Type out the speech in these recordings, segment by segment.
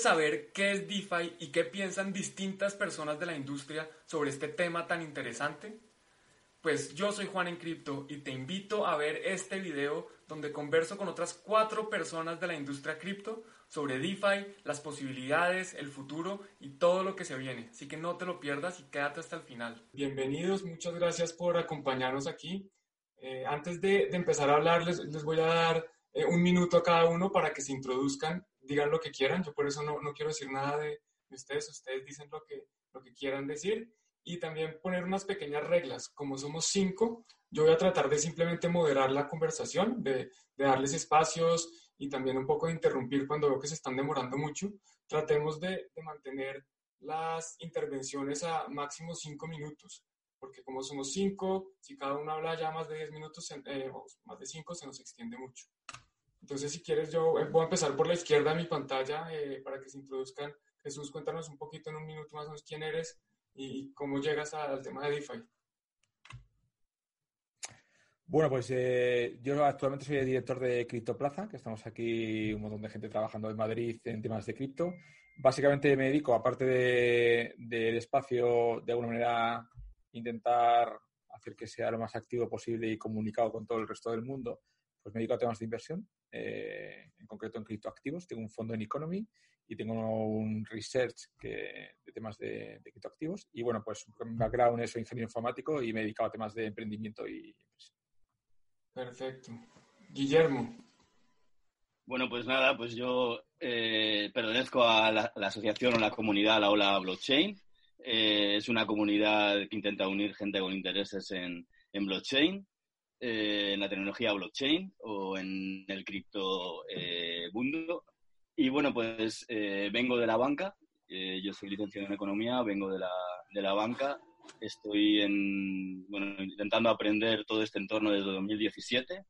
¿Quieres saber qué es DeFi y qué piensan distintas personas de la industria sobre este tema tan interesante? Pues yo soy Juan en Cripto y te invito a ver este video donde converso con otras cuatro personas de la industria cripto sobre DeFi, las posibilidades, el futuro y todo lo que se viene. Así que no te lo pierdas y quédate hasta el final. Bienvenidos, muchas gracias por acompañarnos aquí. Eh, antes de, empezar a hablar, les, voy a dar eh, un minuto a cada uno para que se introduzcan, digan lo que quieran. Yo por eso no, no quiero decir nada de, de ustedes, ustedes dicen lo que, lo que quieran decir y también poner unas pequeñas reglas. Como somos cinco, yo voy a tratar de simplemente moderar la conversación, de, darles espacios y también un poco de interrumpir cuando veo que se están demorando mucho. Tratemos de, mantener las intervenciones a máximo cinco minutos, porque como somos cinco, si cada uno habla ya más de diez minutos, eh, más de cinco, se nos extiende mucho. Entonces, si quieres, yo eh, voy a empezar por la izquierda de mi pantalla eh, para que se introduzcan. Jesús, cuéntanos un poquito en un minuto más quién eres y cómo llegas al tema de DeFi. Bueno, pues eh, yo actualmente soy el director de CryptoPlaza, que estamos aquí un montón de gente trabajando en Madrid en temas de cripto. Básicamente me dedico, aparte del espacio, de alguna manera intentar hacer que sea lo más activo posible y comunicado con todo el resto del mundo, pues me dedico a temas de inversión, eh, en concreto en criptoactivos. Tengo un fondo en Economy y tengo un research que, de temas de, de, criptoactivos. Y bueno, pues mi background es ingeniero informático y me he dedicado a temas de emprendimiento y Perfecto. Guillermo. Bueno, pues nada, pues yo eh, pertenezco a la, asociación o la comunidad La Ola Blockchain. Eh, es una comunidad que intenta unir gente con intereses en, en blockchain, eh, en la tecnología blockchain o en el cripto mundo. Y bueno, pues vengo de la banca. yo soy licenciado en economía, vengo de la, de la banca Estoy en, bueno, intentando aprender todo este entorno desde 2017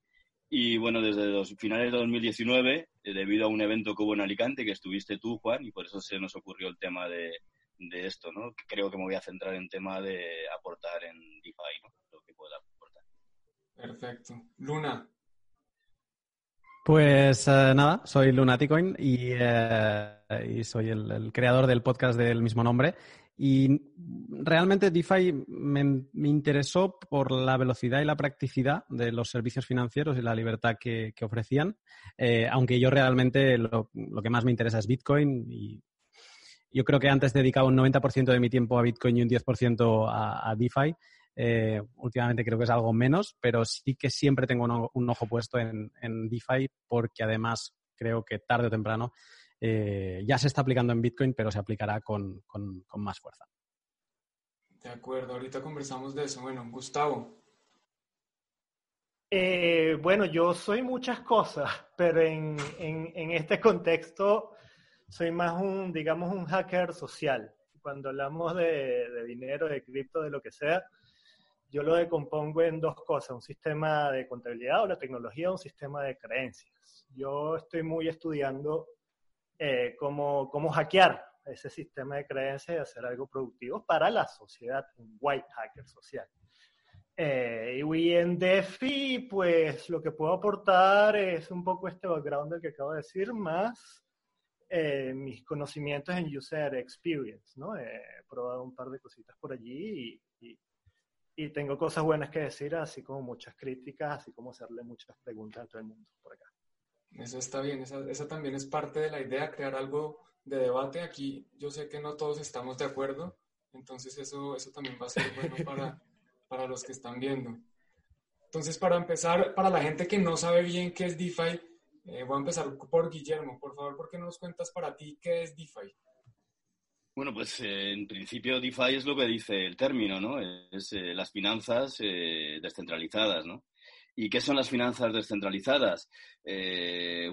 y bueno, desde los finales de 2019, eh, debido a un evento que hubo en Alicante, que estuviste tú, Juan, y por eso se nos ocurrió el tema de, de esto, ¿no? Creo que me voy a centrar en tema de aportar en DeFi, ¿no? Lo que pueda. Perfecto. Luna. Pues eh, nada, soy Lunaticoin y, eh, y soy el, creador del podcast del mismo nombre. Y realmente DeFi me, interesó por la velocidad y la practicidad de los servicios financieros y la libertad que, ofrecían, eh, aunque yo realmente lo, que más me interesa es Bitcoin y yo creo que antes dedicaba un 90% de mi tiempo a Bitcoin y un 10% a, a DeFi. Eh, últimamente creo que es algo menos, pero sí que siempre tengo un, ojo puesto en, en DeFi porque además creo que tarde o temprano eh, ya se está aplicando en Bitcoin, pero se aplicará con, más fuerza. De acuerdo, ahorita conversamos de eso. Bueno, Gustavo. Eh, bueno, yo soy muchas cosas, pero en, este contexto soy más un, digamos, un hacker social. Cuando hablamos de, de dinero, de cripto, de lo que sea, yo lo decompongo en dos cosas, un sistema de contabilidad o la tecnología, un sistema de creencias. Yo estoy muy estudiando eh, cómo, cómo hackear ese sistema de creencias y hacer algo productivo para la sociedad, un white hacker social. Eh, y en DeFi, pues lo que puedo aportar es un poco este background del que acabo de decir, más eh, mis conocimientos en user experience, ¿no? He probado un par de cositas por allí y, y, tengo cosas buenas que decir, así como muchas críticas, así como hacerle muchas preguntas a todo el mundo por acá. Eso está bien, esa, también es parte de la idea, crear algo de debate. Aquí yo sé que no todos estamos de acuerdo, entonces eso, eso también va a ser bueno para, para los que están viendo. Entonces, para empezar, para la gente que no sabe bien qué es DeFi, eh, voy a empezar por Guillermo. Por favor, ¿por qué no nos cuentas para ti qué es DeFi? Bueno, pues eh, en principio DeFi es lo que dice el término, ¿no? Es eh, las finanzas eh, descentralizadas, ¿no? ¿Y qué son las finanzas descentralizadas?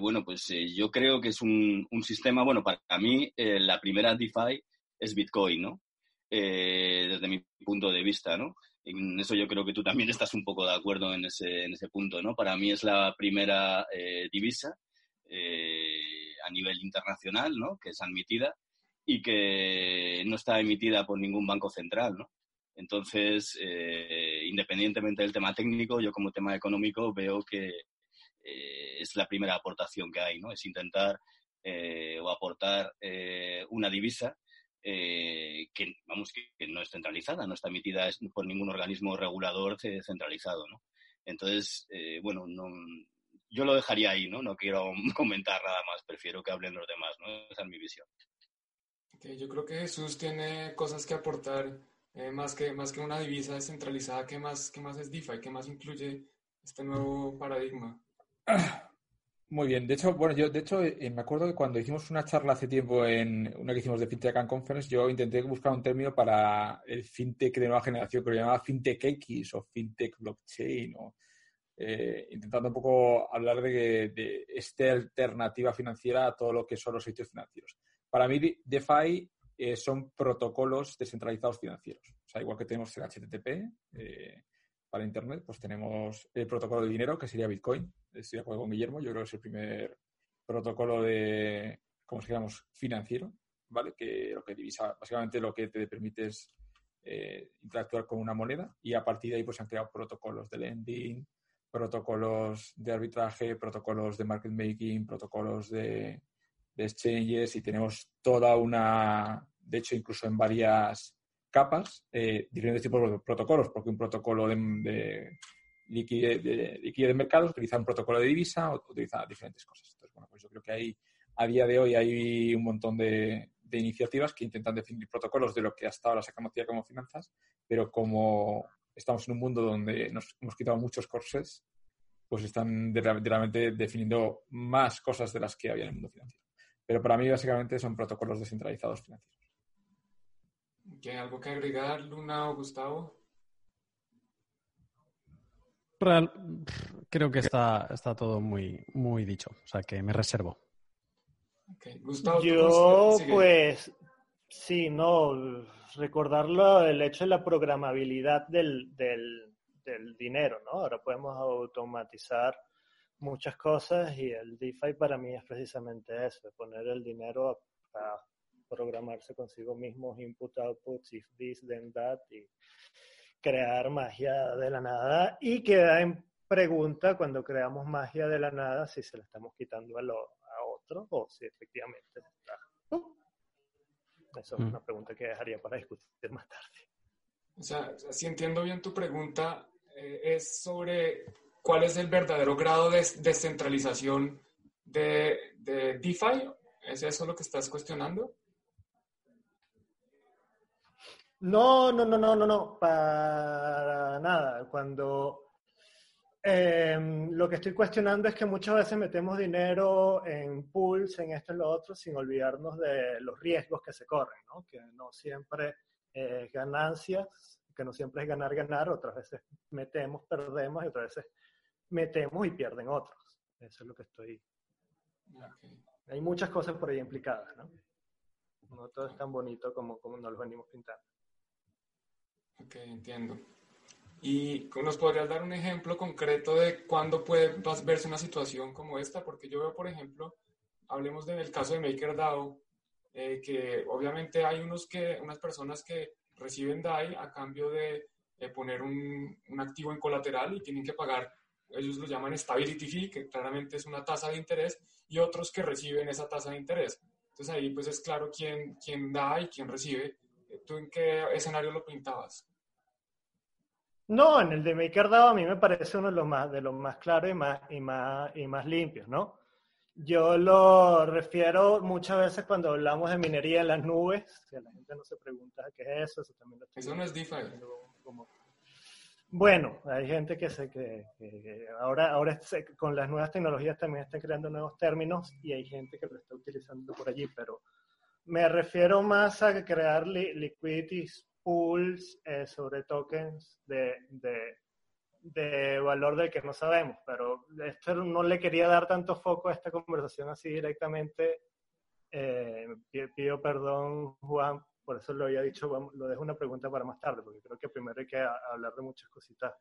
bueno, pues yo creo que es un, un sistema, bueno, para mí la primera DeFi es Bitcoin, ¿no? desde mi punto de vista, ¿no? En eso yo creo que tú también estás un poco de acuerdo en ese, en ese punto, ¿no? Para mí es la primera divisa a nivel internacional, ¿no? Que es admitida y que no está emitida por ningún banco central, ¿no? Entonces, eh, independientemente del tema técnico, yo como tema económico veo que eh, es la primera aportación que hay, ¿no? Es intentar eh, o aportar una divisa que, vamos, que, no es centralizada, no está emitida por ningún organismo regulador centralizado, ¿no? Entonces, bueno, no, yo lo dejaría ahí, ¿no? No quiero comentar nada más, prefiero que hablen los demás, ¿no? Esa es mi visión yo creo que Jesús tiene cosas que aportar, eh, más, que, más que una divisa descentralizada, ¿qué más, qué más es DeFi? ¿Qué más incluye este nuevo paradigma? Muy bien, de hecho, bueno, yo de hecho eh, me acuerdo que cuando hicimos una charla hace tiempo en una que hicimos de FinTech and Conference, yo intenté buscar un término para el FinTech de nueva generación que lo llamaba FinTech X o FinTech Blockchain, o, eh, intentando un poco hablar de, de esta alternativa financiera a todo lo que son los sitios financieros. Para mí, DeFi eh, son protocolos descentralizados financieros. O sea, igual que tenemos el HTTP eh, para Internet, pues tenemos el protocolo de dinero, que sería Bitcoin. Estoy de acuerdo con Guillermo, yo creo que es el primer protocolo de, ¿cómo se llama? Financiero, ¿vale? Que lo que divisa, básicamente lo que te permite es eh, interactuar con una moneda y a partir de ahí pues se han creado protocolos de lending, protocolos de arbitraje, protocolos de market making, protocolos de, de exchanges y tenemos toda una, de hecho, incluso en varias capas, eh, diferentes tipos de protocolos, porque un protocolo de, de liquidez de, mercados utiliza un protocolo de divisa utiliza diferentes cosas. Entonces, bueno, pues yo creo que hay, a día de hoy hay un montón de, de iniciativas que intentan definir protocolos de lo que hasta ahora se conocía como finanzas, pero como estamos en un mundo donde nos hemos quitado muchos corsés, pues están realmente definiendo más cosas de las que había en el mundo financiero. Pero para mí básicamente son protocolos descentralizados financieros. ¿Hay algo que agregar, Luna o Gustavo? creo que está, está todo muy, muy dicho, o sea que me reservo. Gustavo, Yo, pues, sí, no, recordarlo, el hecho de la programabilidad del, del, del dinero, ¿no? Ahora podemos automatizar muchas cosas y el DeFi para mí es precisamente eso, poner el dinero a, programarse consigo mismo, input, output, if this, then that, y crear magia de la nada y queda en pregunta cuando creamos magia de la nada si se la estamos quitando a, lo, a otro o si efectivamente está. Esa es mm. una pregunta que dejaría para discutir más tarde. O sea, si entiendo bien tu pregunta, eh, es sobre cuál es el verdadero grado de descentralización de, de DeFi. ¿Es eso lo que estás cuestionando? No, no, no, no, no, no, para nada. Cuando em, lo que estoy cuestionando es que muchas veces metemos dinero en pools, en esto y lo otro, sin olvidarnos de los riesgos que se corren, ¿no? Que no siempre es ganancias, que no siempre es ganar, ganar, otras veces metemos, perdemos y otras veces metemos y pierden otros. Eso es lo que estoy... Hay muchas cosas por ahí implicadas, ¿no? No todo es tan bonito como, como nos lo venimos pintando. Ok, entiendo. ¿Y nos podrías dar un ejemplo concreto de cuándo puede verse una situación como esta? Porque yo veo, por ejemplo, hablemos del caso de MakerDAO, eh, que obviamente hay unos que, unas personas que reciben DAI a cambio de, de poner un, un, activo en colateral y tienen que pagar ellos lo llaman stability fee, que claramente es una tasa de interés, y otros que reciben esa tasa de interés. Entonces ahí pues es claro quién, quién da y quién recibe. ¿Tú en qué escenario lo pintabas? No, en el de MakerDAO a mí me parece uno de los más, de los más claros y más, y, más, y más limpios, ¿no? Yo lo refiero muchas veces cuando hablamos de minería en las nubes, que la gente no se pregunta qué es eso, eso también lo Eso no es DeFi. Como, bueno, hay gente que se que, ahora, ahora con las nuevas tecnologías también están creando nuevos términos y hay gente que lo está utilizando por allí, pero Me refiero más a crear liquidity pools eh, sobre tokens de, de, valor del que no sabemos, pero esto no le quería dar tanto foco a esta conversación así directamente. Eh, pido perdón, Juan, por eso lo había dicho, lo dejo una pregunta para más tarde, porque creo que primero hay que hablar de muchas cositas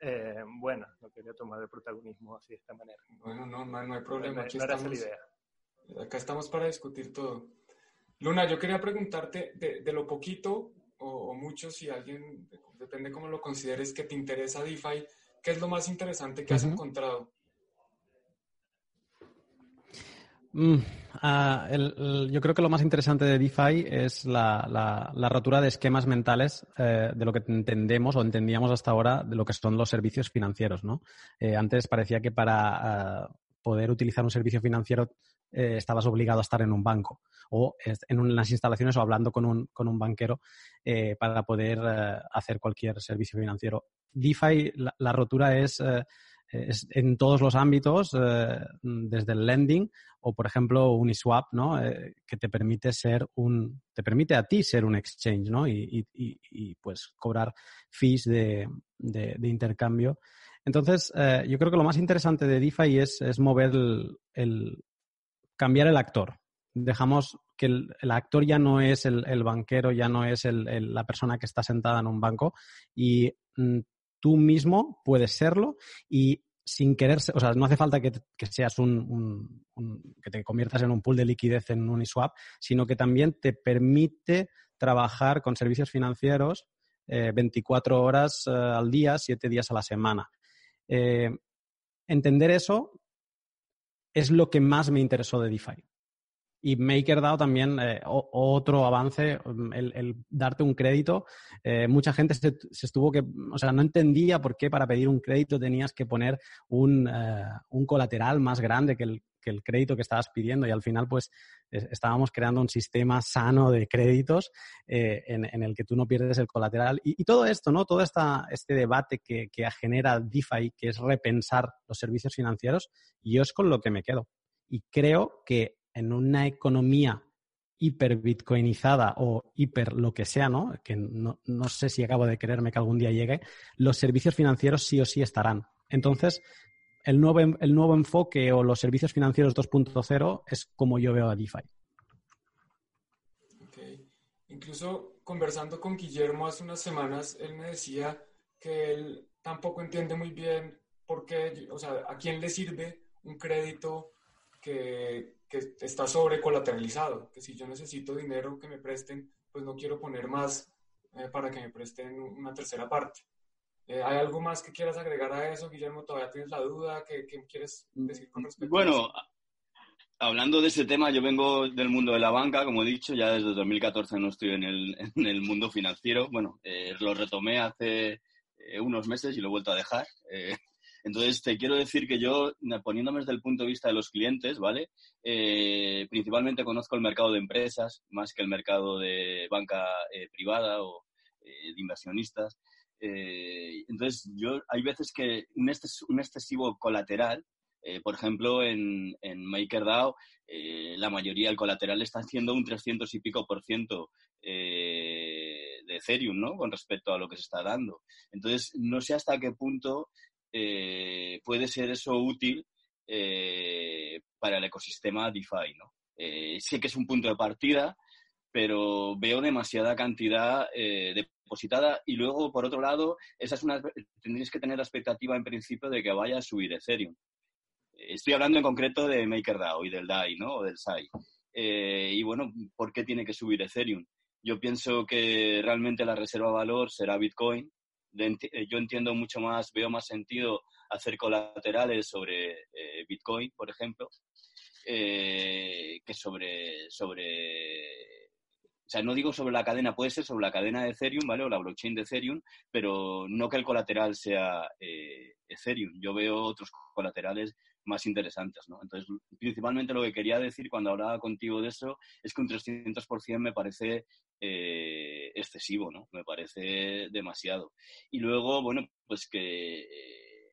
eh, buenas. No quería tomar el protagonismo así de esta manera. Bueno, no, no, hay problema. Aquí estamos, idea. Acá estamos para discutir todo. Luna, yo quería preguntarte de, lo poquito o, mucho, si alguien, depende cómo lo consideres, que te interesa DeFi, ¿qué es lo más interesante que has encontrado? Mm, ah, yo creo que lo más interesante de DeFi es la, rotura de esquemas mentales eh, de lo que entendemos o entendíamos hasta ahora de lo que son los servicios financieros. ¿no? Eh, antes parecía que para ah, poder utilizar un servicio financiero eh, estabas obligado a estar en un banco o en unas instalaciones o hablando con un, con un banquero para poder hacer cualquier servicio financiero. DeFi, la rotura es en todos los ámbitos, eh, desde el lending o, por ejemplo, Uniswap, ¿no? Eh, que te permite ser un, te permite a ti ser un exchange, ¿no? Y, pues cobrar fees de, intercambio. Entonces, eh, yo creo que lo más interesante de DeFi es, es mover el, cambiar el actor. Dejamos que el, actor ya no es el, banquero, ya no es la persona que está sentada en un banco y mm, tú mismo puedes serlo y sin querer, o sea, no hace falta que, seas un, que te conviertas en un pool de liquidez en Uniswap, sino que también te permite trabajar con servicios financieros 24 eh, horas eh, al día, 7 días a la semana. Eh, entender eso es lo que más me interesó de DeFi. Y MakerDAO también, eh, otro avance, mm, el, darte un crédito. Eh, mucha gente se, estuvo que, o sea, no entendía por qué para pedir un crédito tenías que poner un, eh, un colateral más grande que el, que el, crédito que estabas pidiendo y al final pues estábamos creando un sistema sano de créditos en, en, el que tú no pierdes el colateral. Y, todo esto, ¿no? Todo esta, este debate que, que genera DeFi, que es repensar los servicios financieros, yo es con lo que me quedo. Y creo que en una economía hiper bitcoinizada o hiper lo que sea, ¿no? Que no, sé si acabo de creerme que algún día llegue, los servicios financieros sí o sí estarán. Entonces, el nuevo, el nuevo enfoque o los servicios financieros 2.0 es como yo veo a DeFi. Incluso conversando con Guillermo hace unas semanas, él me decía que él tampoco entiende muy bien por qué, o sea, a quién le sirve un crédito que, que está sobre colateralizado, que si yo necesito dinero que me presten, pues no quiero poner más eh, para que me presten una tercera parte. Eh, ¿Hay algo más que quieras agregar a eso, Guillermo? ¿Todavía tienes la duda? ¿Qué, quieres decir con respecto bueno, a eso? Hablando de ese tema, yo vengo del mundo de la banca, como he dicho, ya desde 2014 no estoy en el, en el mundo financiero. Bueno, eh, lo retomé hace unos meses y lo he vuelto a dejar. Entonces, te quiero decir que yo, poniéndome desde el punto de vista de los clientes, ¿vale? Eh, principalmente conozco el mercado de empresas más que el mercado de banca eh, privada o eh, de inversionistas. entonces, yo hay veces que un, excesivo colateral, por ejemplo, en, en MakerDAO, la mayoría del colateral está haciendo un 300 y pico por ciento de Ethereum, ¿no? Con respecto a lo que se está dando. Entonces, no sé hasta qué punto eh, puede ser eso útil eh, para el ecosistema DeFi, ¿no? Eh, sé que es un punto de partida, pero veo demasiada cantidad depositada y luego, por otro lado, esa es una, tendréis que tener la expectativa en principio de que vaya a subir Ethereum. Estoy hablando en concreto de MakerDAO y del DAI, ¿no? O del SAI. y bueno, ¿por qué tiene que subir Ethereum? Yo pienso que realmente la reserva de valor será Bitcoin eh, yo entiendo mucho más, veo más sentido hacer colaterales sobre eh, Bitcoin, por ejemplo, eh, que sobre, sobre, o sea, no digo sobre la cadena, puede ser sobre la cadena de Ethereum, ¿vale? O la blockchain de Ethereum, pero no que el colateral sea Ethereum. Yo veo otros colaterales más interesantes, ¿no? Entonces, principalmente lo que quería decir cuando hablaba contigo de eso es que un 300% me parece eh, excesivo, ¿no? Me parece demasiado. Y luego, bueno, pues que eh,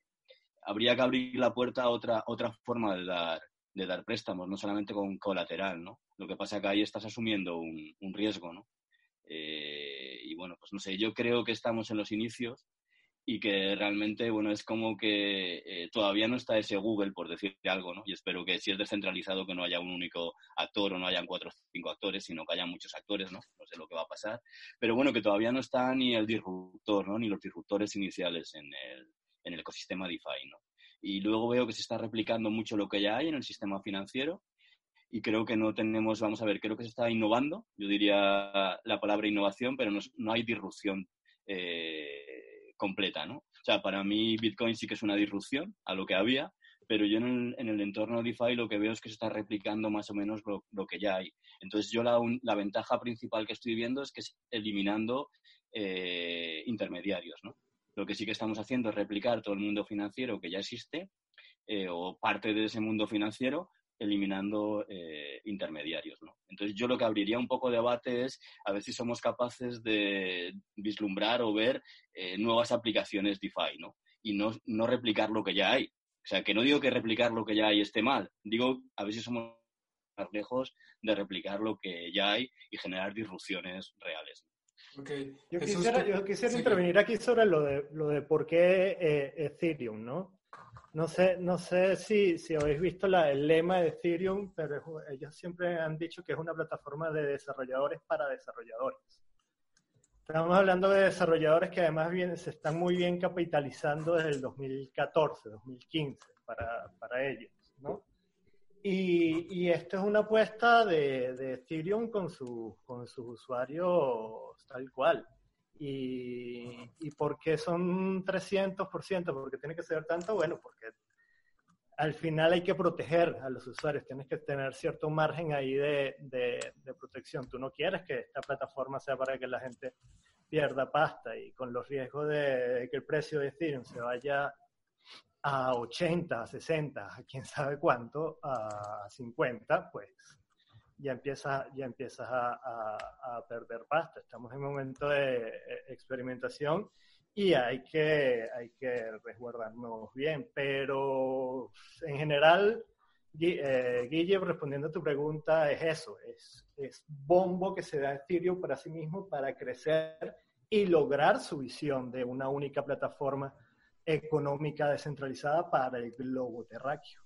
habría que abrir la puerta a otra, otra forma de dar, dar préstamos, no solamente con colateral, ¿no? Lo que pasa es que ahí estás asumiendo un, un riesgo, ¿no? Eh, y bueno, pues no sé, yo creo que estamos en los inicios y que realmente, bueno, es como que eh, todavía no está ese Google, por decir algo, ¿no? Y espero que si es descentralizado, que no haya un único actor o no hayan cuatro o cinco actores, sino que haya muchos actores, ¿no? No sé lo que va a pasar. Pero bueno, que todavía no está ni el disruptor, ¿no? Ni los disruptores iniciales en el, en el ecosistema DeFi, ¿no? Y luego veo que se está replicando mucho lo que ya hay en el sistema financiero y creo que no tenemos, vamos a ver, creo que se está innovando, yo diría la palabra innovación, pero no, no hay disrupción eh, completa, ¿no? O sea, para mí Bitcoin sí que es una disrupción a lo que había, pero yo en el, entorno DeFi lo que veo es que se está replicando más o menos lo, que ya hay. Entonces yo la, la, ventaja principal que estoy viendo es que es eliminando eh, intermediarios, ¿no? Lo que sí que estamos haciendo es replicar todo el mundo financiero que ya existe eh, o parte de ese mundo financiero eliminando eh, intermediarios. ¿no? Entonces yo lo que abriría un poco de debate es a ver si somos capaces de vislumbrar o ver eh, nuevas aplicaciones DeFi ¿no? y no, no replicar lo que ya hay. O sea, que no digo que replicar lo que ya hay esté mal, digo a ver si somos más lejos de replicar lo que ya hay y generar disrupciones reales. Yo quisiera, yo quisiera intervenir aquí sobre lo de, lo de por qué eh, Ethereum, ¿no? No sé, no sé si, si habéis visto el lema de Ethereum, pero ellos siempre han dicho que es una plataforma de desarrolladores para desarrolladores. Estamos hablando de desarrolladores que además vienen, se están muy bien capitalizando desde el 2014, 2015 para, para ellos, ¿no? Y, y, esto es una apuesta de, de Ethereum con, su, con sus usuarios tal cual. Y, y por qué son 300%, ¿por qué tiene que ser tanto? Bueno, porque al final hay que proteger a los usuarios, tienes que tener cierto margen ahí de, de, de, protección. Tú no quieres que esta plataforma sea para que la gente pierda pasta y con los riesgos de que el precio de Ethereum se vaya a 80, a 60, a quién sabe cuánto, a 50, pues ya empiezas, ya empiezas a, a, perder pasta. Estamos en un momento de eh, experimentación y hay que, hay que resguardarnos bien. Pero en general, eh, Guille, respondiendo a tu pregunta, es eso, es, es bombo que se da Ethereum para sí mismo para crecer y lograr su visión de una única plataforma económica descentralizada para el globo terráqueo.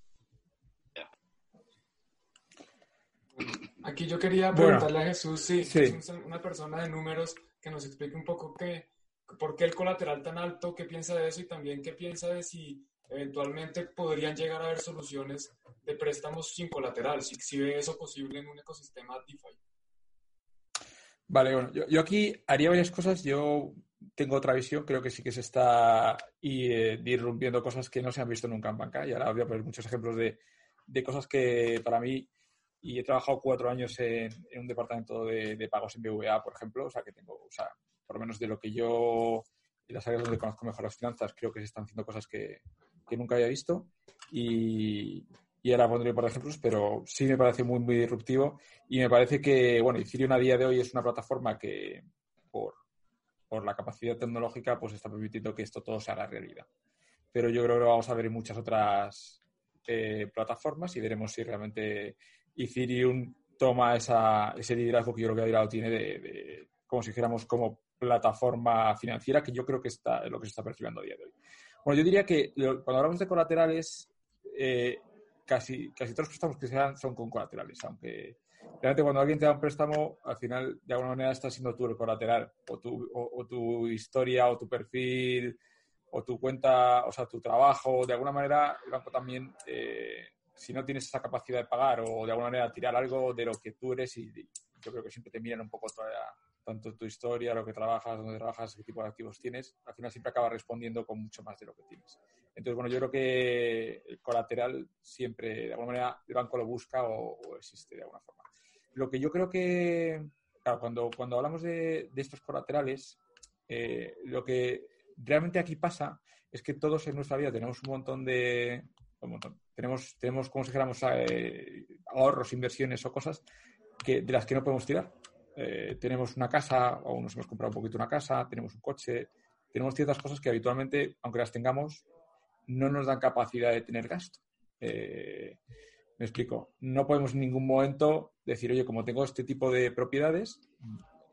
Aquí yo quería preguntarle a Jesús si es una persona de números que nos explique un poco qué, por qué el colateral tan alto, qué piensa de eso y también qué piensa de si eventualmente podrían llegar a haber soluciones de préstamos sin colateral, si, si ve eso posible en un ecosistema DeFi. Vale, bueno, yo, yo, aquí haría varias cosas. Yo tengo otra visión, creo que sí que se está eh, irrumpiendo cosas que no se han visto nunca en banca. Y ahora voy a poner muchos ejemplos de, de cosas que para mí y he trabajado cuatro años en, un departamento de, pagos en BVA, por ejemplo, o sea que tengo, o sea, por lo menos de lo que yo, en las áreas donde conozco mejor las finanzas, creo que se están haciendo cosas que, que nunca había visto y, y ahora pondré por ejemplos, pero sí me parece muy, muy disruptivo y me parece que, bueno, Ethereum a día de hoy es una plataforma que, por, por la capacidad tecnológica, pues está permitiendo que esto todo se haga realidad. Pero yo creo que lo vamos a ver en muchas otras eh, plataformas y veremos si realmente Ethereum toma esa, ese liderazgo que yo creo que ha tiene de, como si dijéramos, como plataforma financiera, que yo creo que está lo que se está percibiendo a día de hoy. Bueno, yo diría que cuando hablamos de colaterales, eh, casi, casi todos los préstamos que se dan son con colaterales, aunque realmente cuando alguien te da un préstamo, al final, de alguna manera, estás siendo tú el colateral, o tu, o, tu historia, o tu perfil, o tu cuenta, o sea, tu trabajo, de alguna manera, el banco también eh, si no tienes esa capacidad de pagar o de alguna manera tirar algo de lo que tú eres y, yo creo que siempre te miran un poco toda, tanto tu historia, lo que trabajas, dónde trabajas, qué tipo de activos tienes, al final siempre acaba respondiendo con mucho más de lo que tienes. Entonces, bueno, yo creo que el colateral siempre, de alguna manera, el banco lo busca o, existe de alguna forma. Lo que yo creo que, claro, cuando, cuando hablamos de, estos colaterales, eh, lo que realmente aquí pasa es que todos en nuestra vida tenemos un montón de, tenemos, tenemos como si dijéramos, eh, ahorros, inversiones o cosas que, de las que no podemos tirar. Eh, tenemos una casa o nos hemos comprado un poquito una casa, tenemos un coche, tenemos ciertas cosas que habitualmente, aunque las tengamos, no nos dan capacidad de tener gasto. Eh, Me explico. No podemos en ningún momento decir, oye, como tengo este tipo de propiedades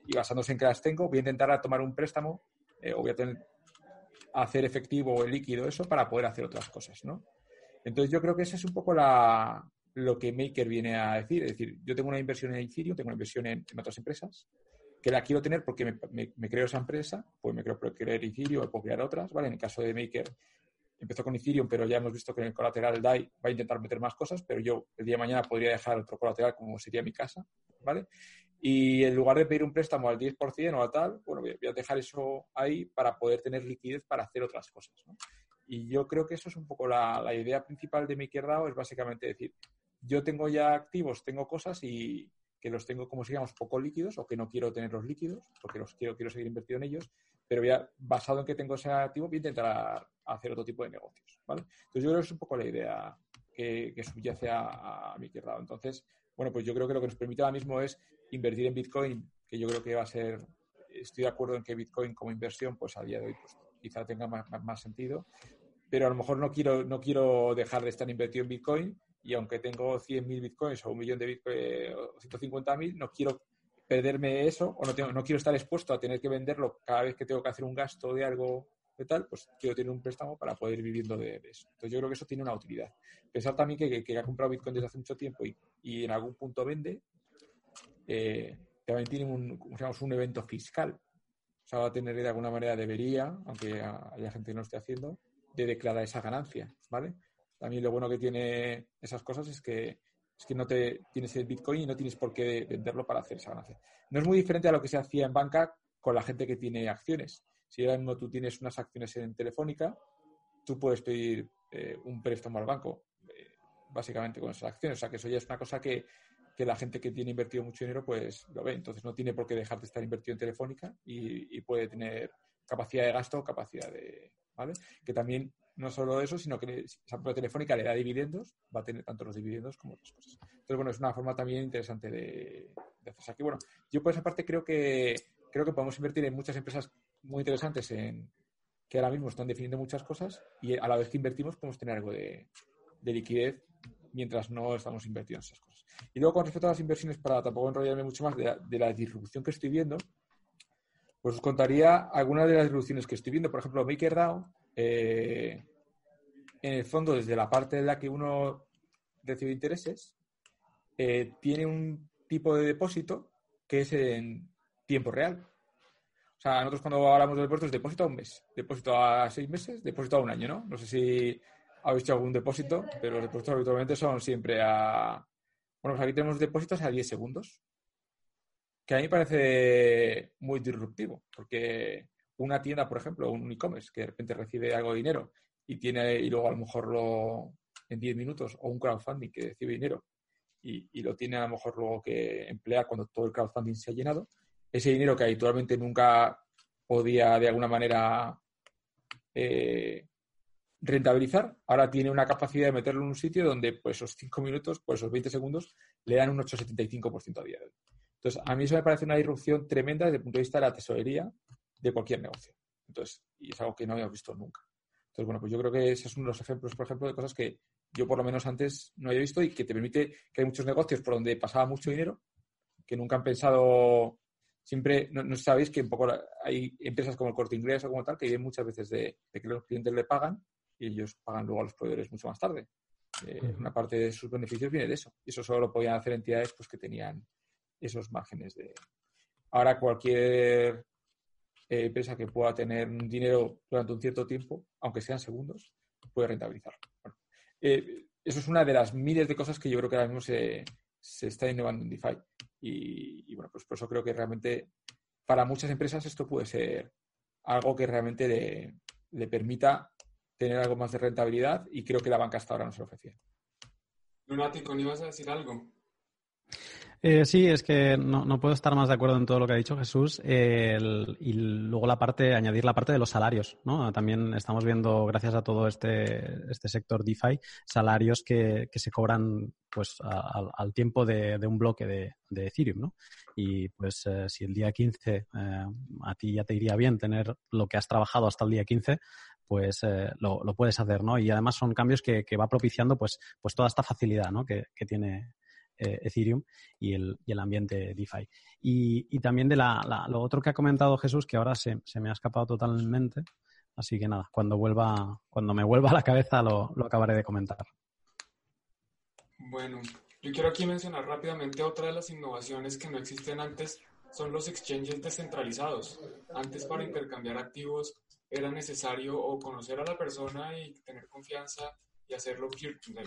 y basándose en que las tengo, voy a intentar tomar un préstamo o voy a hacer efectivo o líquido eso para poder hacer otras cosas, ¿no? Entonces yo creo que esa es un poco la, lo que Maker viene a decir. Es decir, yo tengo una inversión en Ethereum, tengo una inversión en, otras empresas, que la quiero tener porque me, creo esa empresa, pues me creo crear Ethereum o puedo crear otras, ¿vale? En el caso de Maker empezó con Ethereum, pero ya hemos visto que en el colateral DAI va a intentar meter más cosas, pero yo el día de mañana podría dejar otro colateral como sería mi casa, ¿vale? Y en lugar de pedir un préstamo al 10% o a tal, bueno, voy a dejar eso ahí para poder tener liquidez para hacer otras cosas, ¿no? Y yo creo que eso es un poco la, idea principal de MakerDAO, es básicamente decir, yo tengo ya activos, tengo cosas y que los tengo como si digamos poco líquidos o que no quiero tenerlos líquidos porque los quiero, quiero seguir invertido en ellos, pero ya basado en que tengo ese activo voy a intentar hacer otro tipo de negocios, ¿vale? Entonces yo creo que es un poco la idea que, subyace a, a MakerDAO. Entonces, bueno, pues yo creo que lo que nos permite ahora mismo es invertir en Bitcoin, que yo creo que va a ser, estoy de acuerdo en que Bitcoin como inversión, pues a día de hoy pues, quizá tenga más, más, sentido, pero a lo mejor no quiero, no quiero dejar de estar invertido en Bitcoin y aunque tengo 100.000 Bitcoins o un millón de Bitcoin o 150.000, no quiero perderme eso o no, tengo, no quiero estar expuesto a tener que venderlo cada vez que tengo que hacer un gasto de algo de tal, pues quiero tener un préstamo para poder ir viviendo de, eso. Entonces yo creo que eso tiene una utilidad. Pensar también que, que, ha comprado Bitcoin desde hace mucho tiempo y, y en algún punto vende, eh, también tiene un, un evento fiscal. O sea, va a tener de alguna manera, debería, aunque haya gente que no esté haciendo, de declarar esa ganancia, ¿vale? También lo bueno que tiene esas cosas es que, es que no te tienes el Bitcoin y no tienes por qué venderlo para hacer esa ganancia. No es muy diferente a lo que se hacía en banca con la gente que tiene acciones. Si ahora mismo tú tienes unas acciones en Telefónica, tú puedes pedir eh, un préstamo al banco, eh, básicamente con esas acciones. O sea, que eso ya es una cosa que, que, la gente que tiene invertido mucho dinero, pues lo ve. Entonces no tiene por qué dejar de estar invertido en Telefónica y, puede tener capacidad de gasto, capacidad de... ¿Vale? Que también no solo eso, sino que esa Telefónica le da dividendos, va a tener tanto los dividendos como otras cosas. Entonces, bueno, es una forma también interesante de, de hacerse aquí. Bueno, yo por esa parte creo que creo que podemos invertir en muchas empresas muy interesantes en, que ahora mismo están definiendo muchas cosas y a la vez que invertimos podemos tener algo de, liquidez mientras no estamos invirtiendo en esas cosas. Y luego con respecto a las inversiones, para tampoco enrollarme mucho más de la, disrupción que estoy viendo, pues os contaría algunas de las disrupciones que estoy viendo. Por ejemplo, MakerDAO, eh, en el fondo, desde la parte en la que uno recibe intereses, eh, tiene un tipo de depósito que es en tiempo real. O sea, nosotros cuando hablamos de depósitos, depósito a un mes, depósito a seis meses, depósito a un año, ¿no? No sé si habéis hecho algún depósito, pero los depósitos habitualmente son siempre a... Bueno, pues aquí tenemos depósitos a 10 segundos, que a mí parece muy disruptivo, porque una tienda, por ejemplo, un e-commerce, que de repente recibe algo de dinero y tiene y luego a lo mejor lo en 10 minutos, o un crowdfunding que recibe dinero y, y, lo tiene a lo mejor luego que emplear cuando todo el crowdfunding se ha llenado, ese dinero que habitualmente nunca podía de alguna manera eh, rentabilizar, ahora tiene una capacidad de meterlo en un sitio donde pues esos 5 minutos, pues esos 20 segundos, le dan un 8,75% a día de hoy. Entonces, a mí eso me parece una disrupción tremenda desde el punto de vista de la tesorería de cualquier negocio. Entonces, y es algo que no había visto nunca. Entonces, bueno, pues yo creo que ese es uno de los ejemplos, por ejemplo, de cosas que yo por lo menos antes no había visto y que te permite que hay muchos negocios por donde pasaba mucho dinero que nunca han pensado siempre, no, sabéis que un poco hay empresas como el Corte Inglés o como tal que viven muchas veces de, que los clientes le pagan y ellos pagan luego a los proveedores mucho más tarde. Eh, una parte de sus beneficios viene de eso. Y eso solo lo podían hacer entidades pues, que tenían esos márgenes de... Ahora cualquier eh, empresa que pueda tener un dinero durante un cierto tiempo, aunque sean segundos, puede rentabilizarlo. Eh, eso es una de las miles de cosas que yo creo que ahora mismo se, se está innovando en DeFi. Y, bueno, pues por eso creo que realmente para muchas empresas esto puede ser algo que realmente le, permita tener algo más de rentabilidad y creo que la banca hasta ahora no se lo ofrecía. Lunático, ¿ni vas a decir algo? Eh, sí, es que no, puedo estar más de acuerdo en todo lo que ha dicho Jesús. y luego la parte, añadir la parte de los salarios, ¿no? También estamos viendo, gracias a todo este, este sector DeFi, salarios que, se cobran pues al tiempo de, un bloque de, de, Ethereum, ¿no? Y pues eh, si el día 15 eh, a ti ya te iría bien tener lo que has trabajado hasta el día 15, pues eh, lo, puedes hacer, ¿no? Y además son cambios que, va propiciando pues, pues toda esta facilidad, ¿no? Que, tiene eh, Ethereum y el, y el, ambiente DeFi. Y, también de la, lo otro que ha comentado Jesús, que ahora se, me ha escapado totalmente, así que nada, cuando vuelva, cuando me vuelva a la cabeza lo, lo acabaré de comentar. Bueno, yo quiero aquí mencionar rápidamente otra de las innovaciones que no existen antes, son los exchanges descentralizados. Antes para intercambiar activos era necesario o conocer a la persona y tener confianza y hacerlo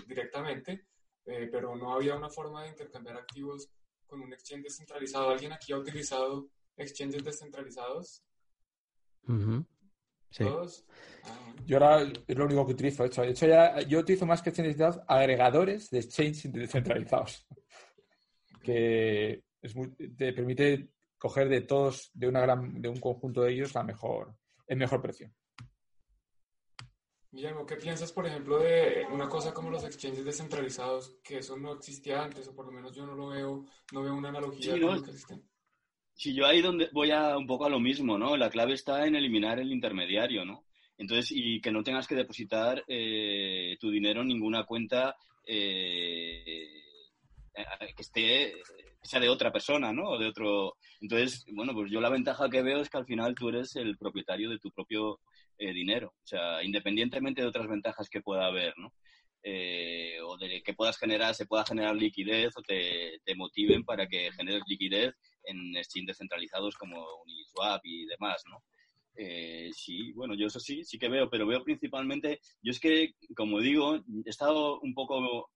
directamente, eh, pero no había una forma de intercambiar activos con un exchange descentralizado. ¿Alguien aquí ha utilizado exchanges descentralizados? Sí. Ah, yo ahora es lo único que utilizo. De hecho, de hecho ya, yo utilizo más que exchanges descentralizados, agregadores de exchanges descentralizados. Que es te permite coger de todos, de, una gran, de un conjunto de ellos, la mejor, el mejor precio. Guillermo, ¿qué piensas, por ejemplo, de una cosa como los exchanges descentralizados, que eso no existía antes, o por lo menos yo no lo veo, no veo una analogía sí, con que existen? Sí, yo ahí donde voy a un poco a lo mismo, ¿no? La clave está en eliminar el intermediario, ¿no? Entonces, y que no tengas que depositar eh, tu dinero en ninguna cuenta eh, que esté sea de otra persona, ¿no? O de otro. Entonces, bueno, pues yo la ventaja que veo es que al final tú eres el propietario de tu propio eh, dinero. O sea, independientemente de otras ventajas que pueda haber, ¿no? Eh, o de que puedas generar, se pueda generar liquidez o te, motiven para que generes liquidez en exchanges centralizados como Uniswap y demás, ¿no? Eh, sí, bueno, yo eso sí, sí que veo, pero veo principalmente, yo es que, como digo, he estado un poco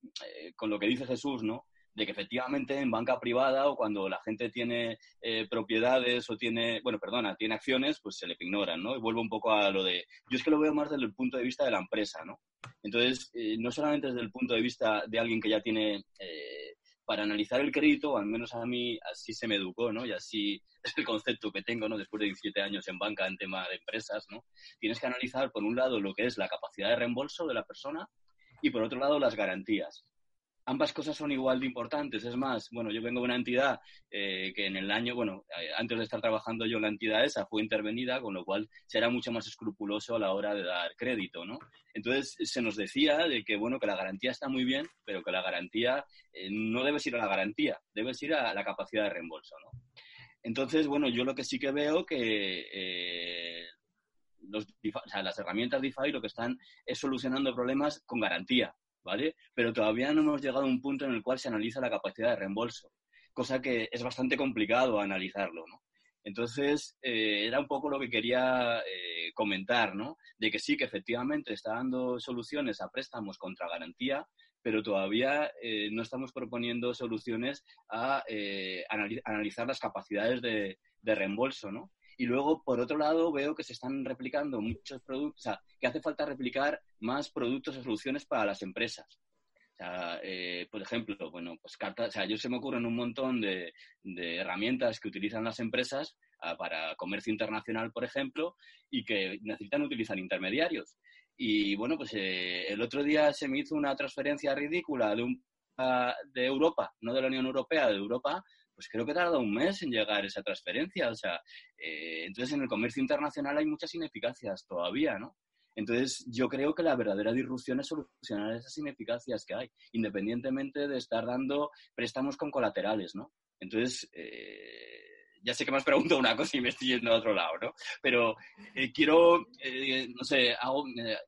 con lo que dice Jesús, ¿no? De que efectivamente en banca privada o cuando la gente tiene eh, propiedades o tiene, bueno, perdona, tiene acciones, pues se le ignoran, ¿no? Y vuelvo un poco a lo de, yo es que lo veo más desde el punto de vista de la empresa, ¿no? Entonces, eh, no solamente desde el punto de vista de alguien que ya tiene, eh, para analizar el crédito, al menos a mí así se me educó, ¿no? Y así es el concepto que tengo, ¿no? Después de 17 años en banca en tema de empresas, ¿no? Tienes que analizar, por un lado, lo que es la capacidad de reembolso de la persona y, por otro lado, las garantías ambas cosas son igual de importantes. Es más, bueno, yo vengo de una entidad eh, que en el año, bueno, eh, antes de estar trabajando yo, la entidad esa fue intervenida, con lo cual será mucho más escrupuloso a la hora de dar crédito, ¿no? Entonces se nos decía de que, bueno, que la garantía está muy bien, pero que la garantía eh, no debes ir a la garantía, debes ir a la capacidad de reembolso, ¿no? Entonces, bueno, yo lo que sí que veo que los, las herramientas DeFi lo que están es solucionando problemas con garantía. ¿Vale? Pero todavía no hemos llegado a un punto en el cual se analiza la capacidad de reembolso, cosa que es bastante complicado analizarlo, ¿no? Entonces, eh, era un poco lo que quería eh, comentar, ¿no? De que sí, que efectivamente está dando soluciones a préstamos contra garantía, pero todavía eh, no estamos proponiendo soluciones a analizar las capacidades de, de reembolso, ¿no? Y luego, por otro lado, veo que se están replicando muchos productos, o sea, que hace falta replicar más productos o soluciones para las empresas. O sea, eh, por ejemplo, bueno, pues cartas, o sea, yo se me ocurren un montón de, herramientas que utilizan las empresas ah, para comercio internacional, por ejemplo, y que necesitan utilizar intermediarios. Y bueno, pues eh, el otro día se me hizo una transferencia ridícula de, un, ah, de Europa, no de la Unión Europea, de Europa, pues creo que tarda un mes en llegar esa transferencia. O sea, eh, entonces en el comercio internacional hay muchas ineficacias todavía, ¿no? Entonces, yo creo que la verdadera disrupción es solucionar esas ineficacias que hay, independientemente de estar dando préstamos con colaterales, ¿no? Entonces, eh, ya sé que me has preguntado una cosa y me estoy yendo a otro lado, ¿no? Pero eh, quiero, no sé,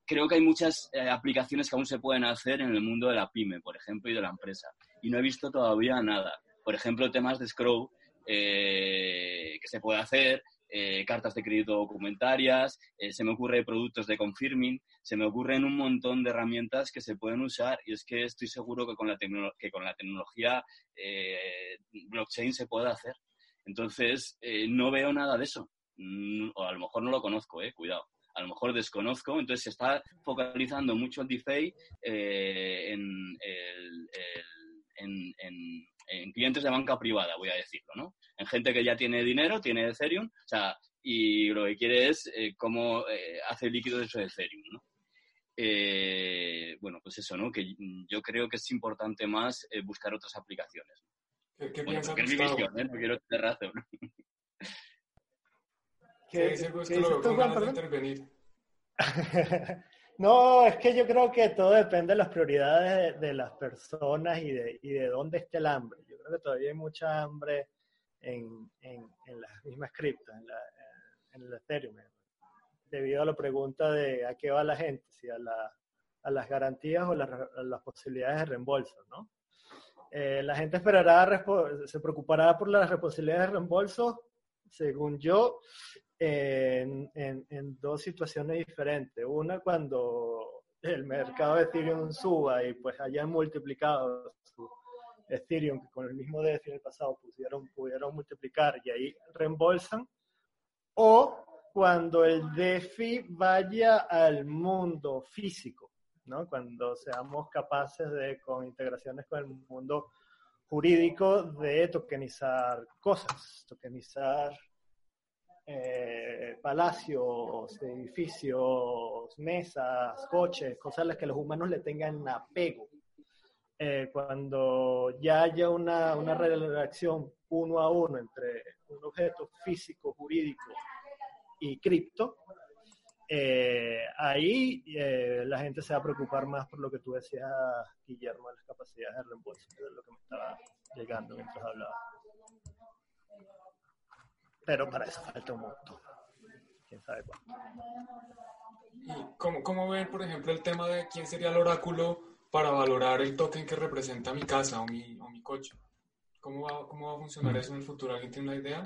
creo que hay muchas aplicaciones que aún se pueden hacer en el mundo de la pyme, por ejemplo, y de la empresa. Y no he visto todavía nada por ejemplo, temas de Scroll eh, que se puede hacer, eh, cartas de crédito documentarias, eh, se me ocurre productos de confirming, se me ocurren un montón de herramientas que se pueden usar y es que estoy seguro que con la, que con la tecnología blockchain se puede hacer. Entonces, no veo nada de eso. Mm, o a lo mejor no lo conozco, cuidado. A lo mejor desconozco, entonces se está focalizando mucho el DeFi en, en en clientes de banca privada, voy a decirlo, ¿no? En gente que ya tiene dinero, tiene Ethereum, o sea, y lo que quiere es eh, cómo eh, hace líquido eso de Ethereum, ¿no? Eh, bueno, pues eso, ¿no? Que yo creo que es importante más buscar otras aplicaciones. ¿Qué, qué bueno, es mi visión, ¿eh? No quiero tener razón. ¿Qué, ¿Qué, ¿qué, ¿qué, ¿qué, ¿qué, ¿qué, no, es que yo creo que todo depende de las prioridades de, las personas y de, y de dónde esté el hambre. Yo creo que todavía hay mucha hambre en, en, las mismas criptos, en, la, el Ethereum, debido a la pregunta de a qué va la gente, si a, la, a las garantías o a las posibilidades de reembolso, ¿no? Eh, la gente esperará, se preocupará por las responsabilidades de reembolso, según yo, en, en, dos situaciones diferentes. Una, cuando el mercado de Ethereum suba y pues hayan multiplicado su Ethereum, que con el mismo DeFi en el pasado pudieron, pudieron multiplicar y ahí reembolsan. O cuando el DeFi vaya al mundo físico, ¿no? Cuando seamos capaces de, con integraciones con el mundo jurídico, de tokenizar cosas, tokenizar eh, palacios, edificios, mesas, coches, cosas a las que los humanos le tengan apego. Eh, cuando ya haya una, una relación uno a uno entre un objeto físico, jurídico y cripto, eh, ahí la gente se va a preocupar más por lo que tú decías, Guillermo, de las capacidades de reembolso, es lo que me estaba llegando mientras hablaba pero para eso falta un montón. ¿Quién sabe cuánto? ¿Y cómo, cómo ven, por ejemplo, el tema de quién sería el oráculo para valorar el token que representa mi casa o mi, o mi coche? ¿Cómo va, ¿Cómo va a funcionar mm. eso en el futuro? ¿Alguien tiene una idea?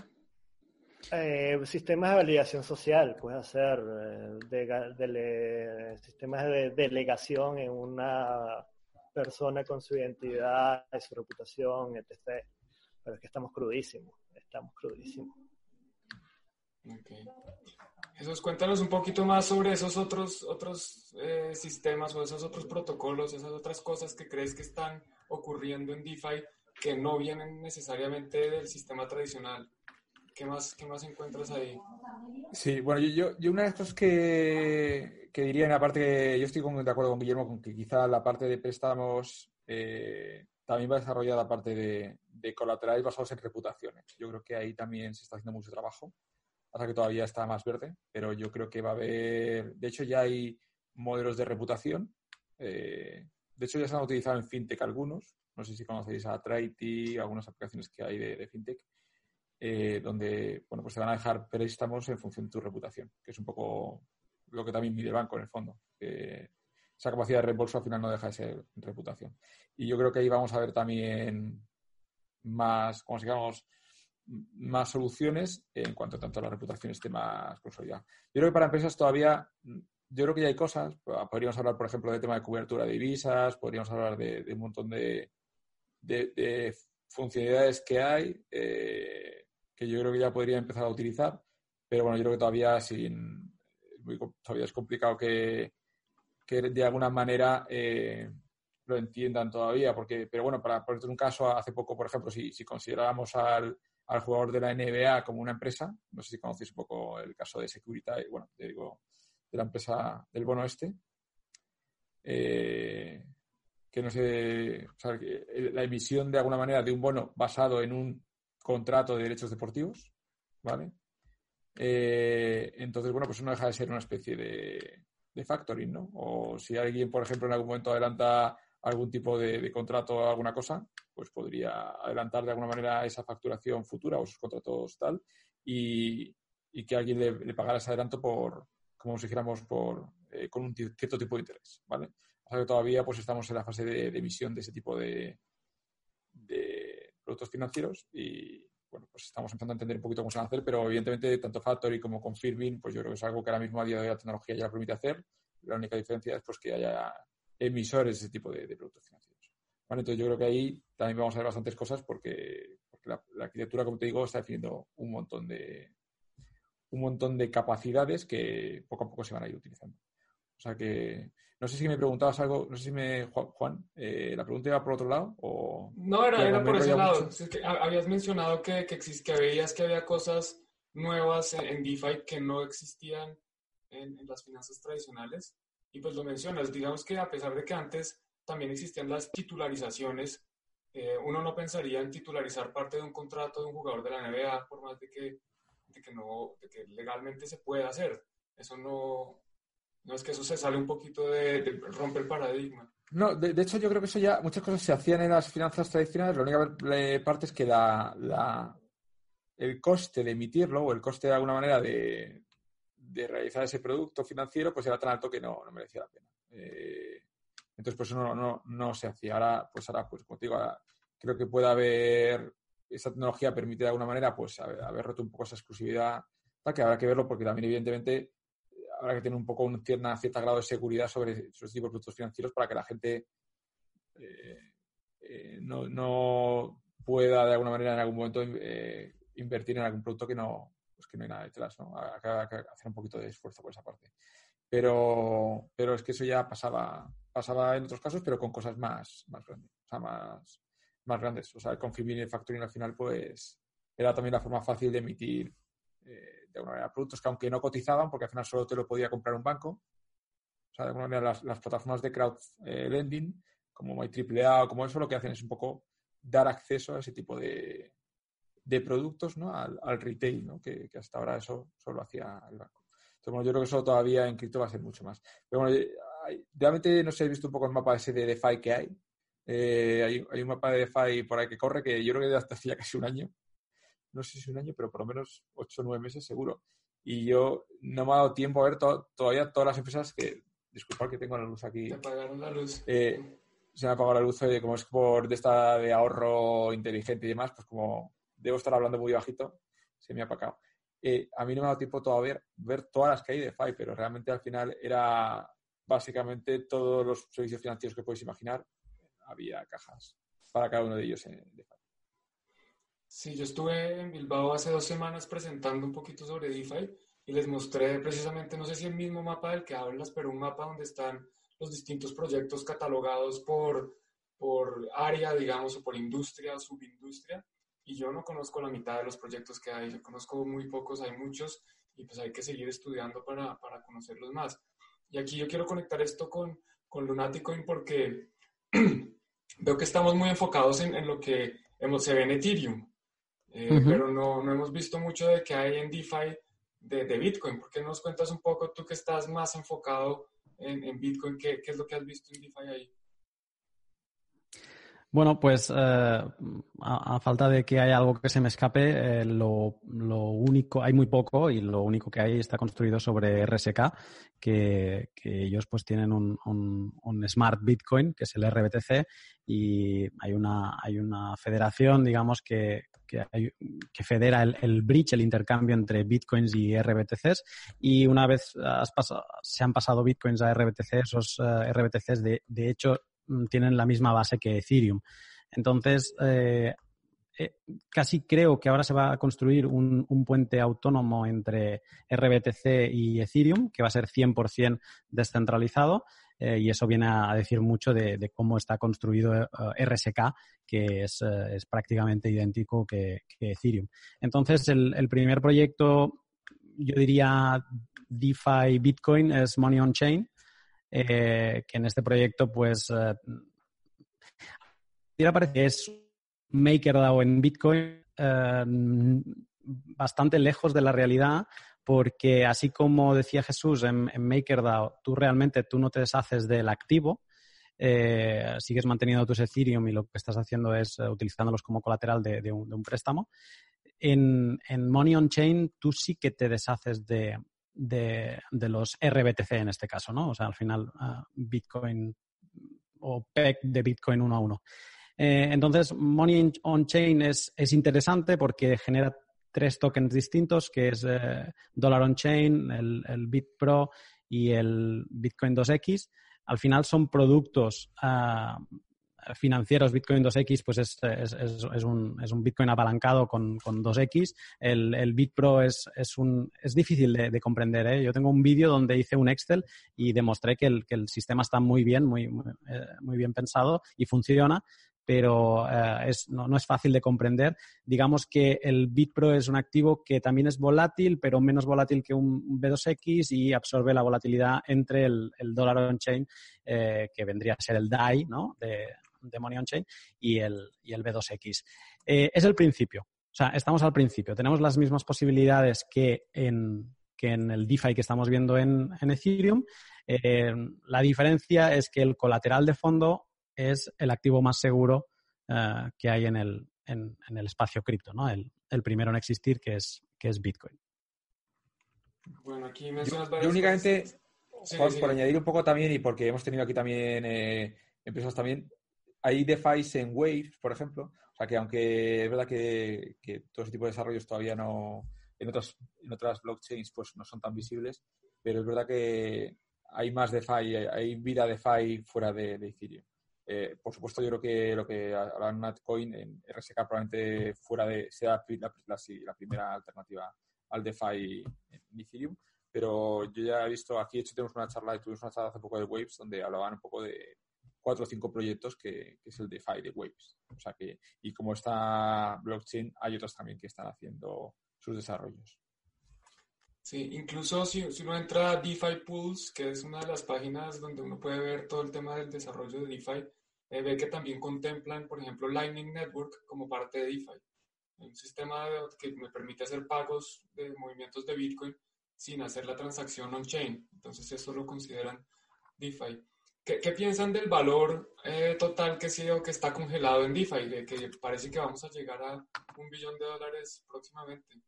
Eh, sistemas de validación social, puede hacer eh, de, sistemas de delegación en una persona con su identidad, su reputación, etc. Pero es que estamos crudísimos, estamos crudísimos. Okay. Jesús, cuéntanos un poquito más sobre esos otros, otros eh, sistemas o esos otros protocolos, esas otras cosas que crees que están ocurriendo en DeFi que no vienen necesariamente del sistema tradicional. ¿Qué más, qué más encuentras ahí? Sí, bueno, yo, yo, una de las cosas que, que diría en la parte que yo estoy de acuerdo con Guillermo, con que quizá la parte de préstamos eh, también va a desarrollar la parte de, de colaterales basados en reputaciones. Yo creo que ahí también se está haciendo mucho trabajo pasa que todavía está más verde, pero yo creo que va a haber, de hecho ya hay modelos de reputación, eh, de hecho ya se han utilizado en FinTech algunos, no sé si conocéis a Traity, algunas aplicaciones que hay de, FinTech, eh, donde, bueno, pues te van a dejar préstamos en función de tu reputación, que es un poco lo que también mide el banco en el fondo. esa capacidad de reembolso al final no deja de ser reputación. Y yo creo que ahí vamos a ver también más, como digamos, más soluciones en cuanto tanto la reputación esté más consolidada. Yo creo que para empresas todavía, yo creo que ya hay cosas. Podríamos hablar, por ejemplo, del tema de cobertura de divisas, podríamos hablar de, un montón de, de, funcionalidades que hay eh, que yo creo que ya podría empezar a utilizar. Pero bueno, yo creo que todavía, sin, todavía es complicado que, que de alguna manera eh, lo entiendan todavía. Porque, pero bueno, para ponerte un caso, hace poco, por ejemplo, si, si consideráramos al al jugador de la NBA como una empresa. No sé si conocéis un poco el caso de Security, bueno, digo, de la empresa del bono este. Eh, que no sé, la emisión de alguna manera de un bono basado en un contrato de derechos deportivos, ¿vale? Eh, entonces, bueno, pues no deja de ser una especie de, de factoring, ¿no? O si alguien, por ejemplo, en algún momento adelanta algún tipo de, contrato o alguna cosa, pues podría adelantar de alguna manera esa facturación futura o esos contratos tal y, que alguien le, pagara ese adelanto por, como si dijéramos, por, eh, con un cierto tipo de interés, ¿vale? O sea que todavía pues estamos en la fase de, emisión de ese tipo de, de productos financieros y, bueno, pues estamos empezando a entender un poquito cómo se van a hacer, pero evidentemente tanto Factory como Confirming, pues yo creo que es algo que ahora mismo a día de hoy la tecnología ya permite hacer. La única diferencia es pues que haya emisores de ese tipo de, productos financieros. entonces yo creo que ahí también vamos a ver bastantes cosas porque, la, arquitectura, como te digo, está definiendo un montón de un montón de capacidades que poco a poco se van a ir utilizando. O sea que no sé si me preguntabas algo, no sé si me Juan, eh, la pregunta iba por otro lado o no era, por ese lado. habías mencionado que, que, que veías que había cosas nuevas en, DeFi que no existían en, en las finanzas tradicionales. Y pues lo mencionas, digamos que a pesar de que antes también existían las titularizaciones, eh, uno no pensaría en titularizar parte de un contrato de un jugador de la NBA, por más de que, de que, no, de que legalmente se pueda hacer. Eso no, No es que eso se sale un poquito de, de rompe el paradigma. No, de, hecho yo creo que eso ya, muchas cosas se hacían en las finanzas tradicionales, la única parte es que la, el coste de emitirlo o el coste de alguna manera de, realizar ese producto financiero pues era tan alto que no, merecía la pena. Eh, entonces pues eso no, no, se hacía. Ahora, pues ahora, pues como digo, creo que puede haber, esa tecnología permite de alguna manera pues haber, roto un poco esa exclusividad, que habrá que verlo porque también evidentemente habrá que tener un poco un cierta, cierta grado de seguridad sobre esos tipos de productos financieros para que la gente eh, eh, no, pueda de alguna manera en algún momento invertir en algún producto que no, pues que no hay nada detrás. ¿no? Hay que hacer un poquito de esfuerzo por esa parte. Pero, pero es que eso ya pasaba, pasaba en otros casos, pero con cosas más, más grandes. O sea, más, más grandes. O sea, con Fibini Factoring al final, pues era también la forma fácil de emitir de alguna manera, productos que aunque no cotizaban, porque al final solo te lo podía comprar un banco, o sea, de alguna manera las, plataformas de crowd eh, lending, como MyAAA o como eso, lo que hacen es un poco dar acceso a ese tipo de, de productos ¿no? al, retail, ¿no? que, hasta ahora eso solo hacía el banco. Entonces, bueno, yo creo que eso todavía en cripto va a ser mucho más. Pero bueno, realmente no sé, he visto un poco el mapa ese de DeFi que hay. Eh, hay, hay, un mapa de DeFi por ahí que corre que yo creo que hasta hacía casi un año no sé si un año, pero por lo menos ocho o nueve meses seguro. Y yo no me ha dado tiempo a ver todavía todas las empresas que, disculpad que tengo la luz aquí. Se apagaron la luz. Eh, se me ha apagado la luz, eh, como es por de esta de ahorro inteligente y demás, pues como debo estar hablando muy bajito, se me ha apagado. Eh, a mí no me ha dado tiempo todavía ver, todas las que hay de FI, pero realmente al final era básicamente todos los servicios financieros que podéis imaginar, había cajas para cada uno de ellos en DeFi. Sí, yo estuve en Bilbao hace dos semanas presentando un poquito sobre DeFi y les mostré precisamente, no sé si el mismo mapa del que hablas, pero un mapa donde están los distintos proyectos catalogados por, por área, digamos, o por industria, subindustria. Y yo no conozco la mitad de los proyectos que hay, yo conozco muy pocos, hay muchos, y pues hay que seguir estudiando para, para conocerlos más. Y aquí yo quiero conectar esto con, con Lunaticoin porque veo que estamos muy enfocados en, en lo que se ve en Ethereum. Eh, pero no, no, hemos visto mucho de que hay en DeFi de, de, Bitcoin. ¿Por qué nos cuentas un poco, tú que estás más enfocado en, en Bitcoin, ¿qué, qué, es lo que has visto en DeFi ahí? Bueno, pues eh, a, falta de que haya algo que se me escape, eh, lo, lo, único, hay muy poco y lo único que hay está construido sobre RSK, que, que ellos pues tienen un, un, un, Smart Bitcoin, que es el RBTC, y hay una, hay una federación, digamos, que, que, federa el, bridge, el intercambio entre bitcoins y RBTCs. Y una vez se han pasado bitcoins a RBTC, esos eh, RBTCs de, de, hecho tienen la misma base que Ethereum. Entonces, eh, eh, casi creo que ahora se va a construir un, un, puente autónomo entre RBTC y Ethereum, que va a ser 100% descentralizado. Eh, y eso viene a decir mucho de, cómo está construido RSK, que es, es prácticamente idéntico que, Ethereum. Entonces, el, primer proyecto, yo diría DeFi Bitcoin, es Money on Chain, que en este proyecto, pues, parece es MakerDAO en Bitcoin, bastante lejos de la realidad porque así como decía Jesús en, MakerDAO, tú realmente tú no te deshaces del activo, eh, sigues manteniendo tus Ethereum y lo que estás haciendo es eh, utilizándolos como colateral de, un, préstamo. En, Money on Chain tú sí que te deshaces de, los RBTC en este caso, ¿no? O sea, al final ah, Bitcoin o PEC de Bitcoin uno a uno. Eh, entonces, Money on Chain es, es interesante porque genera tres tokens distintos, que es eh, Dollar on Chain, el, el BitPro y el Bitcoin 2X. Al final son productos ah, financieros. Bitcoin 2X pues es, es, es, un, es un, Bitcoin apalancado con, con 2X. El, el BitPro es, es, un, es difícil de, comprender. ¿eh? Yo tengo un vídeo donde hice un Excel y demostré que el, que el sistema está muy bien, eh, muy bien pensado y funciona, pero eh, no, es fácil de comprender. Digamos que el BitPro es un activo que también es volátil, pero menos volátil que un B2X y absorbe la volatilidad entre el, dólar on-chain, eh, que vendría a ser el DAI ¿no? de, Money on-chain, y el, y el B2X. Eh, es el principio. O sea, estamos al principio. Tenemos las mismas posibilidades que en, que en el DeFi que estamos viendo en, Ethereum. Eh, la diferencia es que el colateral de fondo es el activo más seguro eh, que hay en el, en, el espacio cripto, ¿no? El, primero en existir, que es, que es Bitcoin. Bueno, aquí mencionas yo, únicamente, por añadir un poco también, y porque hemos tenido aquí también eh, empresas también, hay DeFi en Waves, por ejemplo, o sea que aunque es verdad que, todo ese tipo de desarrollos todavía no, en otras, en otras blockchains pues no son tan visibles, pero es verdad que hay más DeFi, hay vida DeFi fuera de, Ethereum. Eh, por supuesto, yo creo que lo que ahora Natcoin en RSK probablemente fuera de sea la, la, primera alternativa al DeFi en Ethereum, pero yo ya he visto, aquí de hecho tenemos una charla, tuvimos una charla hace poco de Waves donde hablaban un poco de cuatro o cinco proyectos que, es el DeFi de Waves. O sea que, y como está blockchain, hay otros también que están haciendo sus desarrollos. Sí, incluso si, si, uno entra a DeFi Pools, que es una de las páginas donde uno puede ver todo el tema del desarrollo de DeFi, eh, ve que también contemplan, por ejemplo, Lightning Network como parte de DeFi. Un sistema que me permite hacer pagos de movimientos de Bitcoin sin hacer la transacción on-chain. Entonces eso lo consideran DeFi. ¿Qué, qué piensan del valor eh, total que, sí, que está congelado en DeFi? De que parece que vamos a llegar a un billón de dólares próximamente.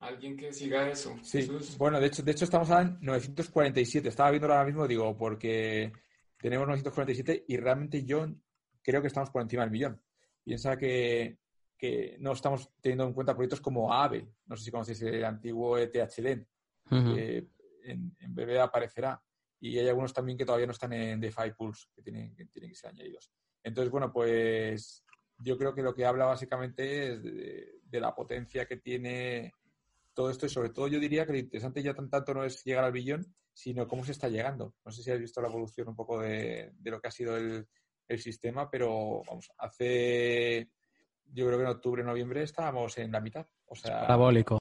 Alguien que siga eso. Sí, bueno, de hecho, de hecho estamos en 947. Estaba viendo ahora mismo, digo, porque tenemos 947 y realmente yo creo que estamos por encima del millón. Piensa que, no estamos teniendo en cuenta proyectos como AVE, no sé si conocéis el antiguo ETHD, en, en BBA aparecerá, y hay algunos también que todavía no están en DeFi Pools, que tienen, que tienen que ser añadidos. Entonces, bueno, pues yo creo que lo que habla básicamente es de, la potencia que tiene todo esto y sobre todo yo diría que lo interesante ya tanto no es llegar al billón, sino cómo se está llegando. No sé si has visto la evolución un poco de, lo que ha sido el, sistema, pero vamos, hace, yo creo que en octubre, noviembre estábamos en la mitad. O sea, parabólico.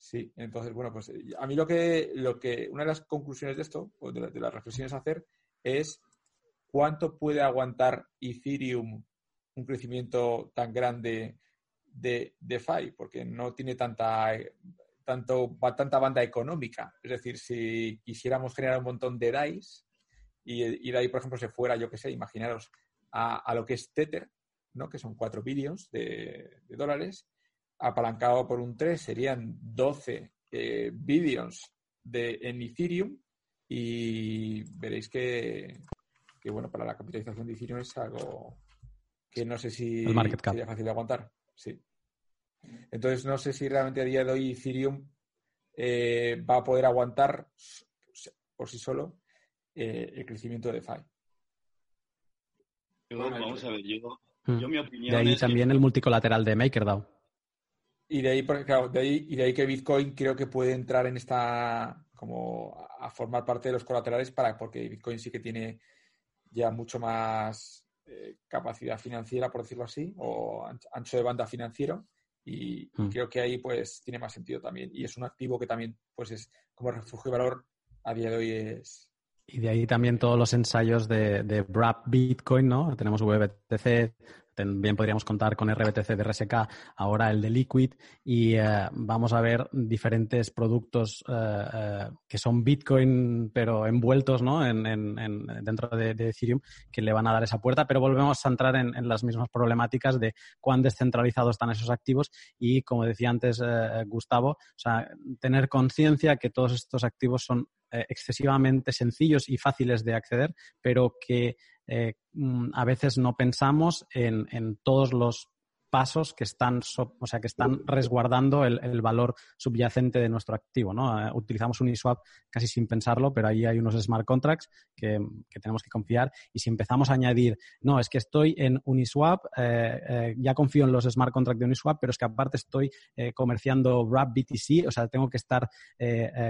Sí, entonces, bueno, pues a mí lo que, lo que, una de las conclusiones de esto, o de, las reflexiones a hacer, es cuánto puede aguantar Ethereum un crecimiento tan grande de DeFi, porque no tiene tanta tanto, tanta banda económica. Es decir, si quisiéramos generar un montón de DAIs y, de ahí, por ejemplo, se fuera, yo qué sé, imaginaros a, lo que es Tether, ¿no? que son 4 billones de, dólares, apalancado por un 3 serían 12 eh, billions de, en Ethereum y veréis que, que, bueno, para la capitalización de Ethereum es algo que no sé si sería fácil de aguantar. Sí. Entonces, no sé si realmente a día de hoy Ethereum eh, va a poder aguantar por sí solo eh, el crecimiento de DeFi. vamos a ver, yo, hmm. mi opinión. De ahí también el multicolateral de MakerDAO. Y de ahí, de ahí, y de ahí que Bitcoin creo que puede entrar en esta, como a formar parte de los colaterales para, porque Bitcoin sí que tiene ya mucho más eh, capacidad financiera, por decirlo así, o ancho de banda financiero y, mm. creo que ahí pues tiene más sentido también. Y es un activo que también pues es como refugio de valor a día de hoy es... Y de ahí también todos los ensayos de, de Wrap Bitcoin, ¿no? Tenemos VBTC, también podríamos contar con RBTC de RSK, ahora el de Liquid, y eh, vamos a ver diferentes productos eh, eh, que son Bitcoin, pero envueltos ¿no? en, dentro de, Ethereum, que le van a dar esa puerta. Pero volvemos a entrar en, las mismas problemáticas de cuán descentralizados están esos activos y, como decía antes Gustavo, tener conciencia que todos estos activos son excesivamente sencillos y fáciles de acceder, pero que eh, mm, a veces no pensamos en, en todos los pasos que están, o sea, que están resguardando el, valor subyacente de nuestro activo. ¿no? Uh, utilizamos Uniswap casi sin pensarlo, pero ahí hay unos smart contracts que, tenemos que confiar. Y si empezamos a añadir, no, es que estoy en Uniswap, eh, eh, ya confío en los smart contracts de Uniswap, pero es que aparte estoy comerciando Wrap BTC, o sea, tengo que estar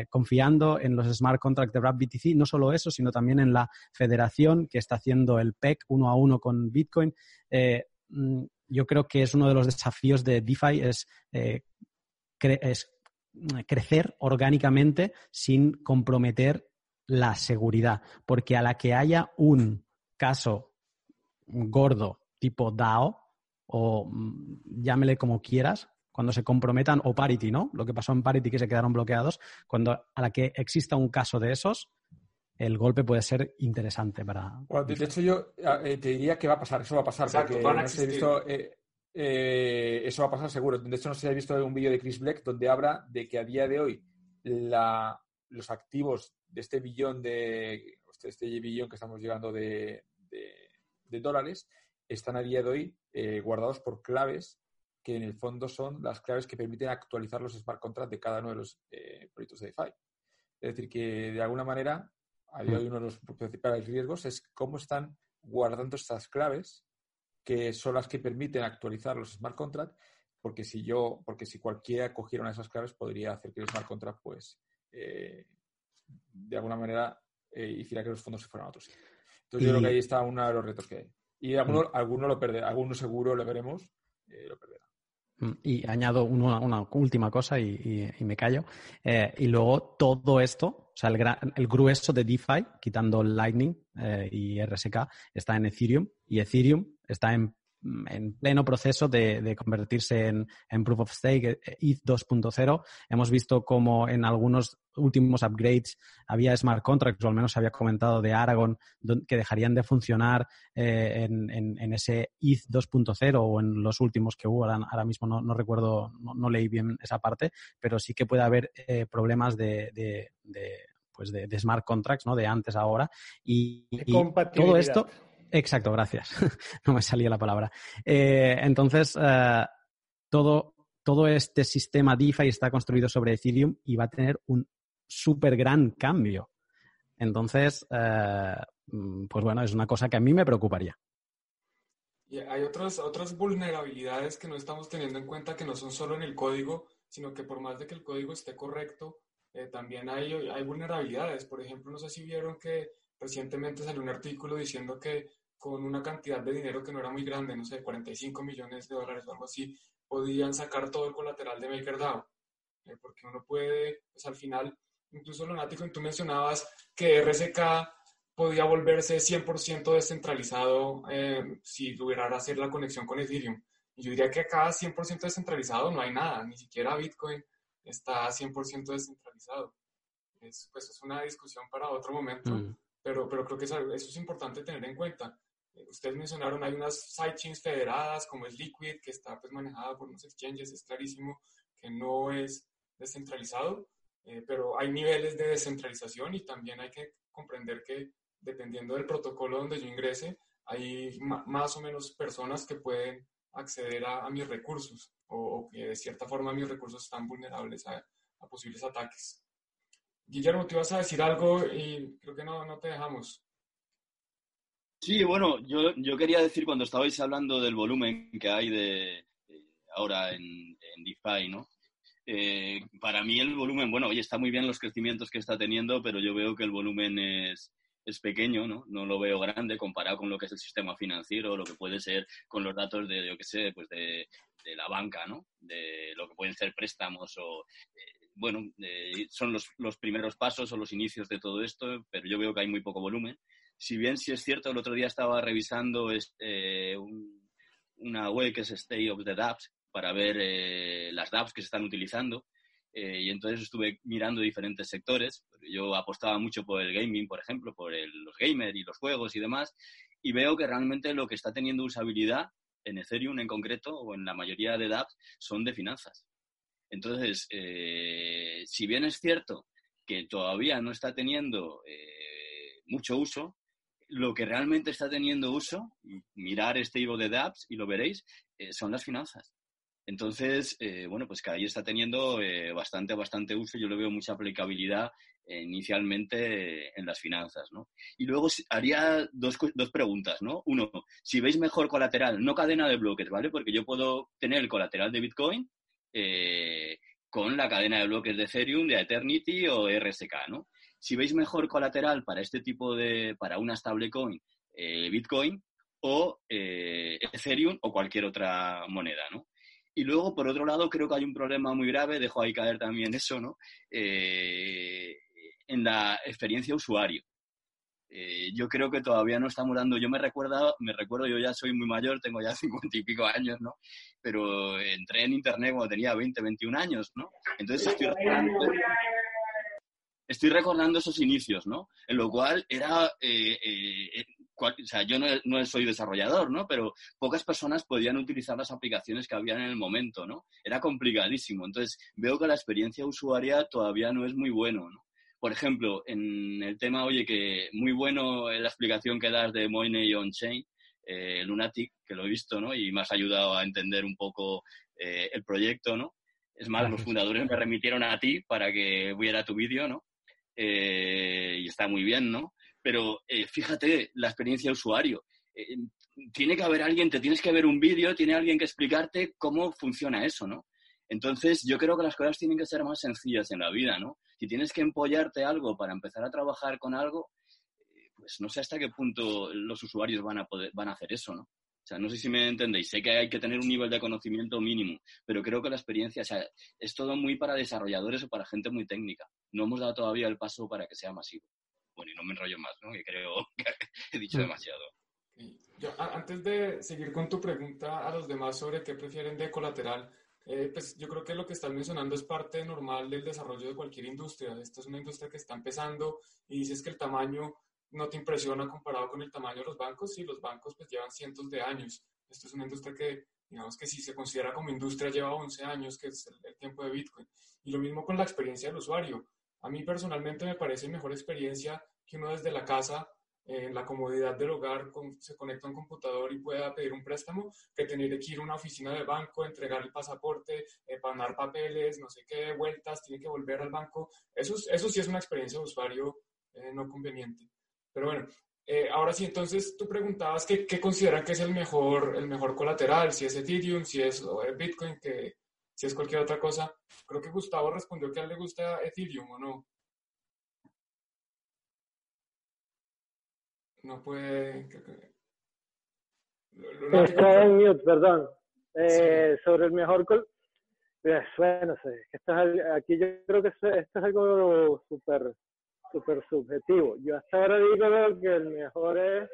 confiando en los smart contracts de Wrap BTC. No solo eso, sino también en la federación que está haciendo el PEC uno a uno con Bitcoin. Yo creo que es uno de los desafíos de DeFi es, eh, es crecer orgánicamente sin comprometer la seguridad, porque a la que haya un caso gordo tipo DAO o mm, llámele como quieras, cuando se comprometan, o Parity, ¿no? Lo que pasó en Parity que se quedaron bloqueados, cuando a la que exista un caso de esos, el golpe puede ser interesante para... de, hecho, yo eh, te diría que va a pasar, eso va a pasar, porque no he visto... Eh, eh, eso va a pasar seguro. De hecho, no sé si habéis visto un vídeo de Chris Black donde habla de que a día de hoy los activos de este billón de este, este billón que estamos llegando de, dólares están a día de hoy guardados por claves que en el fondo son las claves que permiten actualizar los smart contracts de cada uno de los proyectos de DeFi. Es decir, que de alguna manera a día de hoy uno de los principales riesgos es cómo están guardando estas claves que son las que permiten actualizar los smart contracts, porque si yo, porque si cualquiera cogiera una de esas claves podría hacer que el smart contract, pues, eh, de alguna manera eh, hiciera que los fondos se fueran a otros sitio. Entonces yo creo que ahí está uno de los retos que hay. Y alguno, mm. alguno lo perderá, alguno seguro lo veremos, eh, lo perderá. Mm, y añado una, última cosa y, me callo. Eh, y luego todo esto, o sea, el, grueso de DeFi, quitando Lightning eh, y RSK, está en Ethereum y Ethereum está en en pleno proceso de, convertirse en, Proof of Stake, ETH 2.0. Hemos visto como en algunos últimos upgrades había smart contracts, o al menos se había comentado de Aragon, que dejarían de funcionar eh, en, ese ETH 2.0 o en los últimos que hubo. Ahora, mismo no, recuerdo, no, leí bien esa parte, pero sí que puede haber eh, problemas de, pues de, smart contracts, ¿no? De antes a ahora. Y, y todo esto Exacto, gracias. no me salía la palabra. Eh, entonces, eh, todo, todo este sistema DeFi está construido sobre Ethereum y va a tener un súper gran cambio. Entonces, eh, mm, pues bueno, es una cosa que a mí me preocuparía. Y hay otras, otras vulnerabilidades que no estamos teniendo en cuenta que no son solo en el código, sino que por más de que el código esté correcto, también hay, hay vulnerabilidades. Por ejemplo, no sé si vieron que recientemente salió un artículo diciendo que con una cantidad de dinero que no era muy grande, no sé, 45 millones de dólares o algo así, podían sacar todo el colateral de MakerDAO. Eh, porque uno puede, pues al final, incluso Lunático, tú mencionabas que RSK podía volverse 100% descentralizado eh, si lograra hacer la conexión con Ethereum. Y yo diría que acá 100% descentralizado no hay nada, ni siquiera Bitcoin está 100% descentralizado. Es, pues es una discusión para otro momento, mm. pero, pero creo que eso es importante tener en cuenta ustedes mencionaron, hay unas sidechains federadas como es Liquid, que está pues manejada por unos exchanges, es clarísimo que no es descentralizado, eh, pero hay niveles de descentralización y también hay que comprender que dependiendo del protocolo donde yo ingrese, hay más o menos personas que pueden acceder a, mis recursos o, que de cierta forma mis recursos están vulnerables a, a posibles ataques. Guillermo, te ibas a decir algo y creo que no, no te dejamos. Sí, bueno, yo, yo quería decir cuando estabais hablando del volumen que hay de ahora en, en DeFi, ¿no? Eh, para mí el volumen, bueno, oye, está muy bien los crecimientos que está teniendo, pero yo veo que el volumen es, es pequeño, ¿no? No lo veo grande comparado con lo que es el sistema financiero, lo que puede ser con los datos de, yo qué sé, pues de, de, la banca, ¿no? De lo que pueden ser préstamos o, eh, bueno, son los, los primeros pasos o los inicios de todo esto, pero yo veo que hay muy poco volumen si bien sí es cierto, el otro día estaba revisando este, una web que es State of the Dapps para ver eh, las dApps que se están utilizando. Eh, y entonces estuve mirando diferentes sectores. Yo apostaba mucho por el gaming, por ejemplo, por los gamers y los juegos y demás. Y veo que realmente lo que está teniendo usabilidad en Ethereum en concreto o en la mayoría de dApps son de finanzas. Entonces, si bien es cierto que todavía no está teniendo mucho uso, lo que realmente está teniendo uso, mirar este Ivo de dApps y lo veréis, eh, son las finanzas. Entonces, eh, bueno, pues que ahí está teniendo eh, bastante, bastante uso. Yo le veo mucha aplicabilidad inicialmente en las finanzas, ¿no? Y luego haría dos, dos preguntas, ¿no? Uno, si veis mejor colateral, no cadena de bloques, ¿vale? Porque yo puedo tener el colateral de Bitcoin con la cadena de bloques de Ethereum, de Eternity o RSK, ¿no? Si veis mejor colateral para este tipo de, para una stablecoin, eh, Bitcoin o eh, Ethereum o cualquier otra moneda, ¿no? Y luego, por otro lado, creo que hay un problema muy grave, dejo ahí caer también eso, ¿no? Eh, en la experiencia usuario. eh, yo creo que todavía no estamos dando, yo me recuerdo, me recuerdo, yo ya soy muy mayor, tengo ya cincuenta y pico años, ¿no? Pero entré en internet cuando tenía 20, 21 años, ¿no? Entonces estoy estoy recordando esos inicios, ¿no? En lo cual era, eh, eh, o sea, yo no, no, soy desarrollador, ¿no? Pero pocas personas podían utilizar las aplicaciones que habían en el momento, ¿no? Era complicadísimo. Entonces, veo que la experiencia usuaria todavía no es muy bueno, ¿no? por ejemplo, en el tema, oye, que muy bueno la explicación que das de Moiney on-chain, eh, Lunatic, que lo he visto, ¿no? Y me has ayudado a entender un poco eh, el proyecto, ¿no? Es más, los fundadores me remitieron a ti para que viera tu vídeo, ¿no? Eh, y está muy bien, ¿no? Pero fíjate la experiencia de usuario. tiene que haber alguien, te tienes que ver un vídeo, tiene alguien que explicarte cómo funciona eso, ¿no? Entonces, yo creo que las cosas tienen que ser más sencillas en la vida, ¿no? Si tienes que empollarte algo para empezar a trabajar con algo, eh, pues no sé hasta qué punto los usuarios van a poder, van a hacer eso, ¿no? Sea, no sé si me entendéis. Sé que hay que tener un nivel de conocimiento mínimo, pero creo que la experiencia, o sea, es todo muy para desarrolladores o para gente muy técnica. No hemos dado todavía el paso para que sea masivo. Bueno, y no me enrollo más, ¿no? Que creo que he dicho demasiado. Yo, antes de seguir con tu pregunta a los demás sobre qué prefieren de colateral, eh, pues yo creo que lo que estás mencionando es parte normal del desarrollo de cualquier industria. Esta es una industria que está empezando y dices que el tamaño no te impresiona comparado con el tamaño de los bancos. Sí, los bancos pues llevan cientos de años. Esto es una industria que, digamos que si se considera como industria, lleva 11 años, que es el, tiempo de Bitcoin. Y lo mismo con la experiencia del usuario. A mí personalmente me parece mejor experiencia que uno desde la casa en la comodidad del hogar se conecta a un computador y pueda pedir un préstamo que tener que ir a una oficina de banco, entregar el pasaporte, eh, pagar papeles, no sé qué, vueltas, tiene que volver al banco. Eso, eso sí es una experiencia de usuario eh, no conveniente. Pero bueno, eh, ahora sí, entonces tú preguntabas qué, qué consideran que es el mejor, el mejor colateral, si es Ethereum, si es Bitcoin, que, si es cualquier otra cosa. Creo que Gustavo respondió que a él le gusta Ethereum o no. No puede. Está en mute, perdón. Eh, sobre el mejor. Col pues, bueno, esto aquí yo creo que esto, es algo súper super subjetivo. Yo hasta ahora digo que el mejor es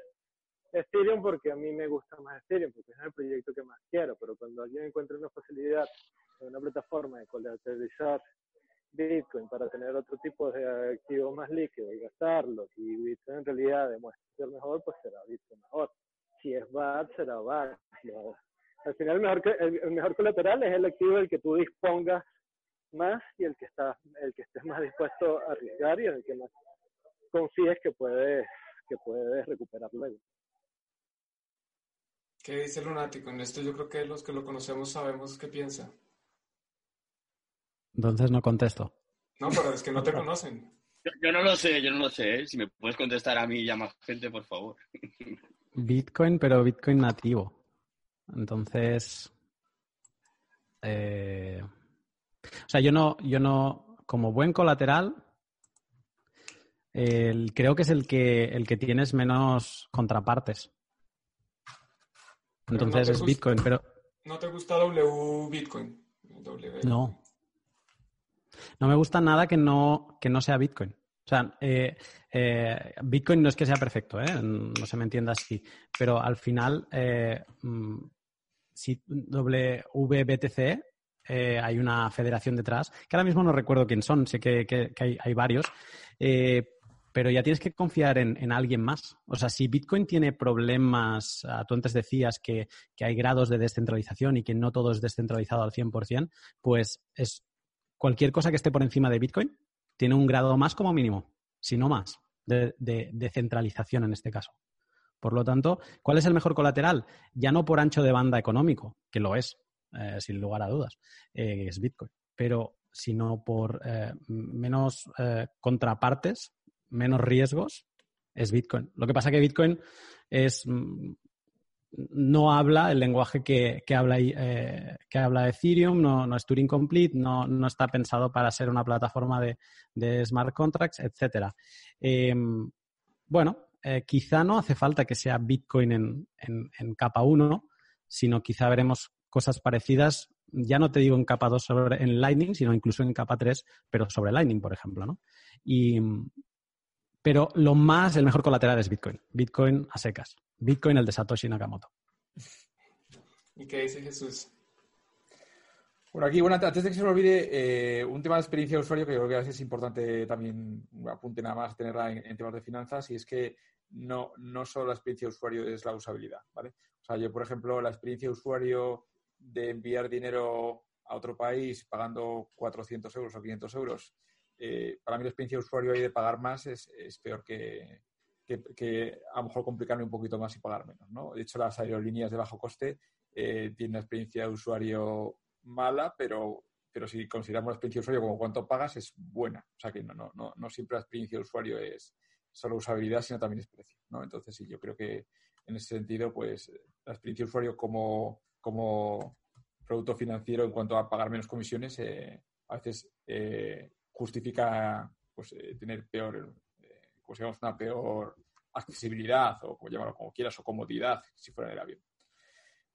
Ethereum porque a mí me gusta más Ethereum, porque es el proyecto que más quiero, pero cuando alguien encuentra una facilidad en una plataforma de colateralizar Bitcoin para tener otro tipo de activos más líquidos y gastarlos y Bitcoin en realidad demuestra ser mejor, pues será Bitcoin mejor. Si es BAT, será BAT. Al final el mejor, el, mejor colateral es el activo del que tú dispongas más y el que está el que estés más dispuesto a arriesgar y el que más confíes que puedes que puedes recuperar luego. ¿Qué dice Lunático? En esto yo creo que los que lo conocemos sabemos qué piensa. Entonces no contesto. No, pero es que no te conocen. Yo, no lo sé, yo no lo sé. ¿eh? Si me puedes contestar a mí y a más gente, por favor. Bitcoin, pero Bitcoin nativo. Entonces. Eh, o sea, yo no, yo no, como buen colateral, creo que es el que, el que tienes menos contrapartes. Entonces es Bitcoin, pero. ¿No te gusta W Bitcoin? No. No me gusta nada que no, que no sea Bitcoin. O sea, eh, eh, Bitcoin no es que sea perfecto, ¿eh? no se me entienda así, pero al final, mm, si WBTC, hay una federación detrás, que ahora mismo no recuerdo quién son, sé que, hay, varios, pero ya tienes que confiar en, alguien más. O sea, si Bitcoin tiene problemas, ah, tú antes decías que, hay grados de descentralización y que no todo es descentralizado al 100%, pues es cualquier cosa que esté por encima de Bitcoin tiene un grado más como mínimo, si no más, de, centralización en este caso. Por lo tanto, ¿cuál es el mejor colateral? Ya no por ancho de banda económico, que lo es, eh, sin lugar a dudas, eh, es Bitcoin, pero sino por eh, menos contrapartes, menos riesgos, es Bitcoin. Lo que pasa que Bitcoin es mm, no habla el lenguaje que, habla, eh, que habla Ethereum, no, no, es Turing Complete, no, no, está pensado para ser una plataforma de, smart contracts, etc. Em, bueno, quizá no hace falta que sea Bitcoin en, en, capa 1, sino quizá veremos cosas parecidas, ya no te digo en capa 2 sobre, en Lightning, sino incluso en capa 3, pero sobre Lightning, por ejemplo. ¿no? Y, Pero lo más, el mejor colateral es Bitcoin. Bitcoin a secas. Bitcoin, el de Satoshi Nakamoto. ¿Y qué dice Jesús? Bueno, aquí, bueno, antes de que se me olvide, eh, un tema de experiencia de usuario que yo creo que es importante también, un apunte nada más, tenerla en, temas de finanzas, y es que no, no solo la experiencia de usuario es la usabilidad, ¿vale? O sea, yo, por ejemplo, la experiencia de usuario de enviar dinero a otro país pagando 400 euros o 500 euros, eh, para mí la experiencia de usuario ahí de pagar más es, peor que, que, a lo mejor complicarme un poquito más y pagar menos, ¿no? De hecho, las aerolíneas de bajo coste eh, tienen una experiencia de usuario mala, pero, pero si consideramos la experiencia de usuario como cuánto pagas, es buena. O sea que no, no, no, no siempre la experiencia de usuario es solo usabilidad, sino también es precio, ¿no? Entonces, sí, yo creo que en ese sentido, pues la experiencia de usuario como, como producto financiero en cuanto a pagar menos comisiones, eh, a veces eh, justifica pues, eh, tener peor, pues, una peor accesibilidad o como como quieras o comodidad si fuera en el avión.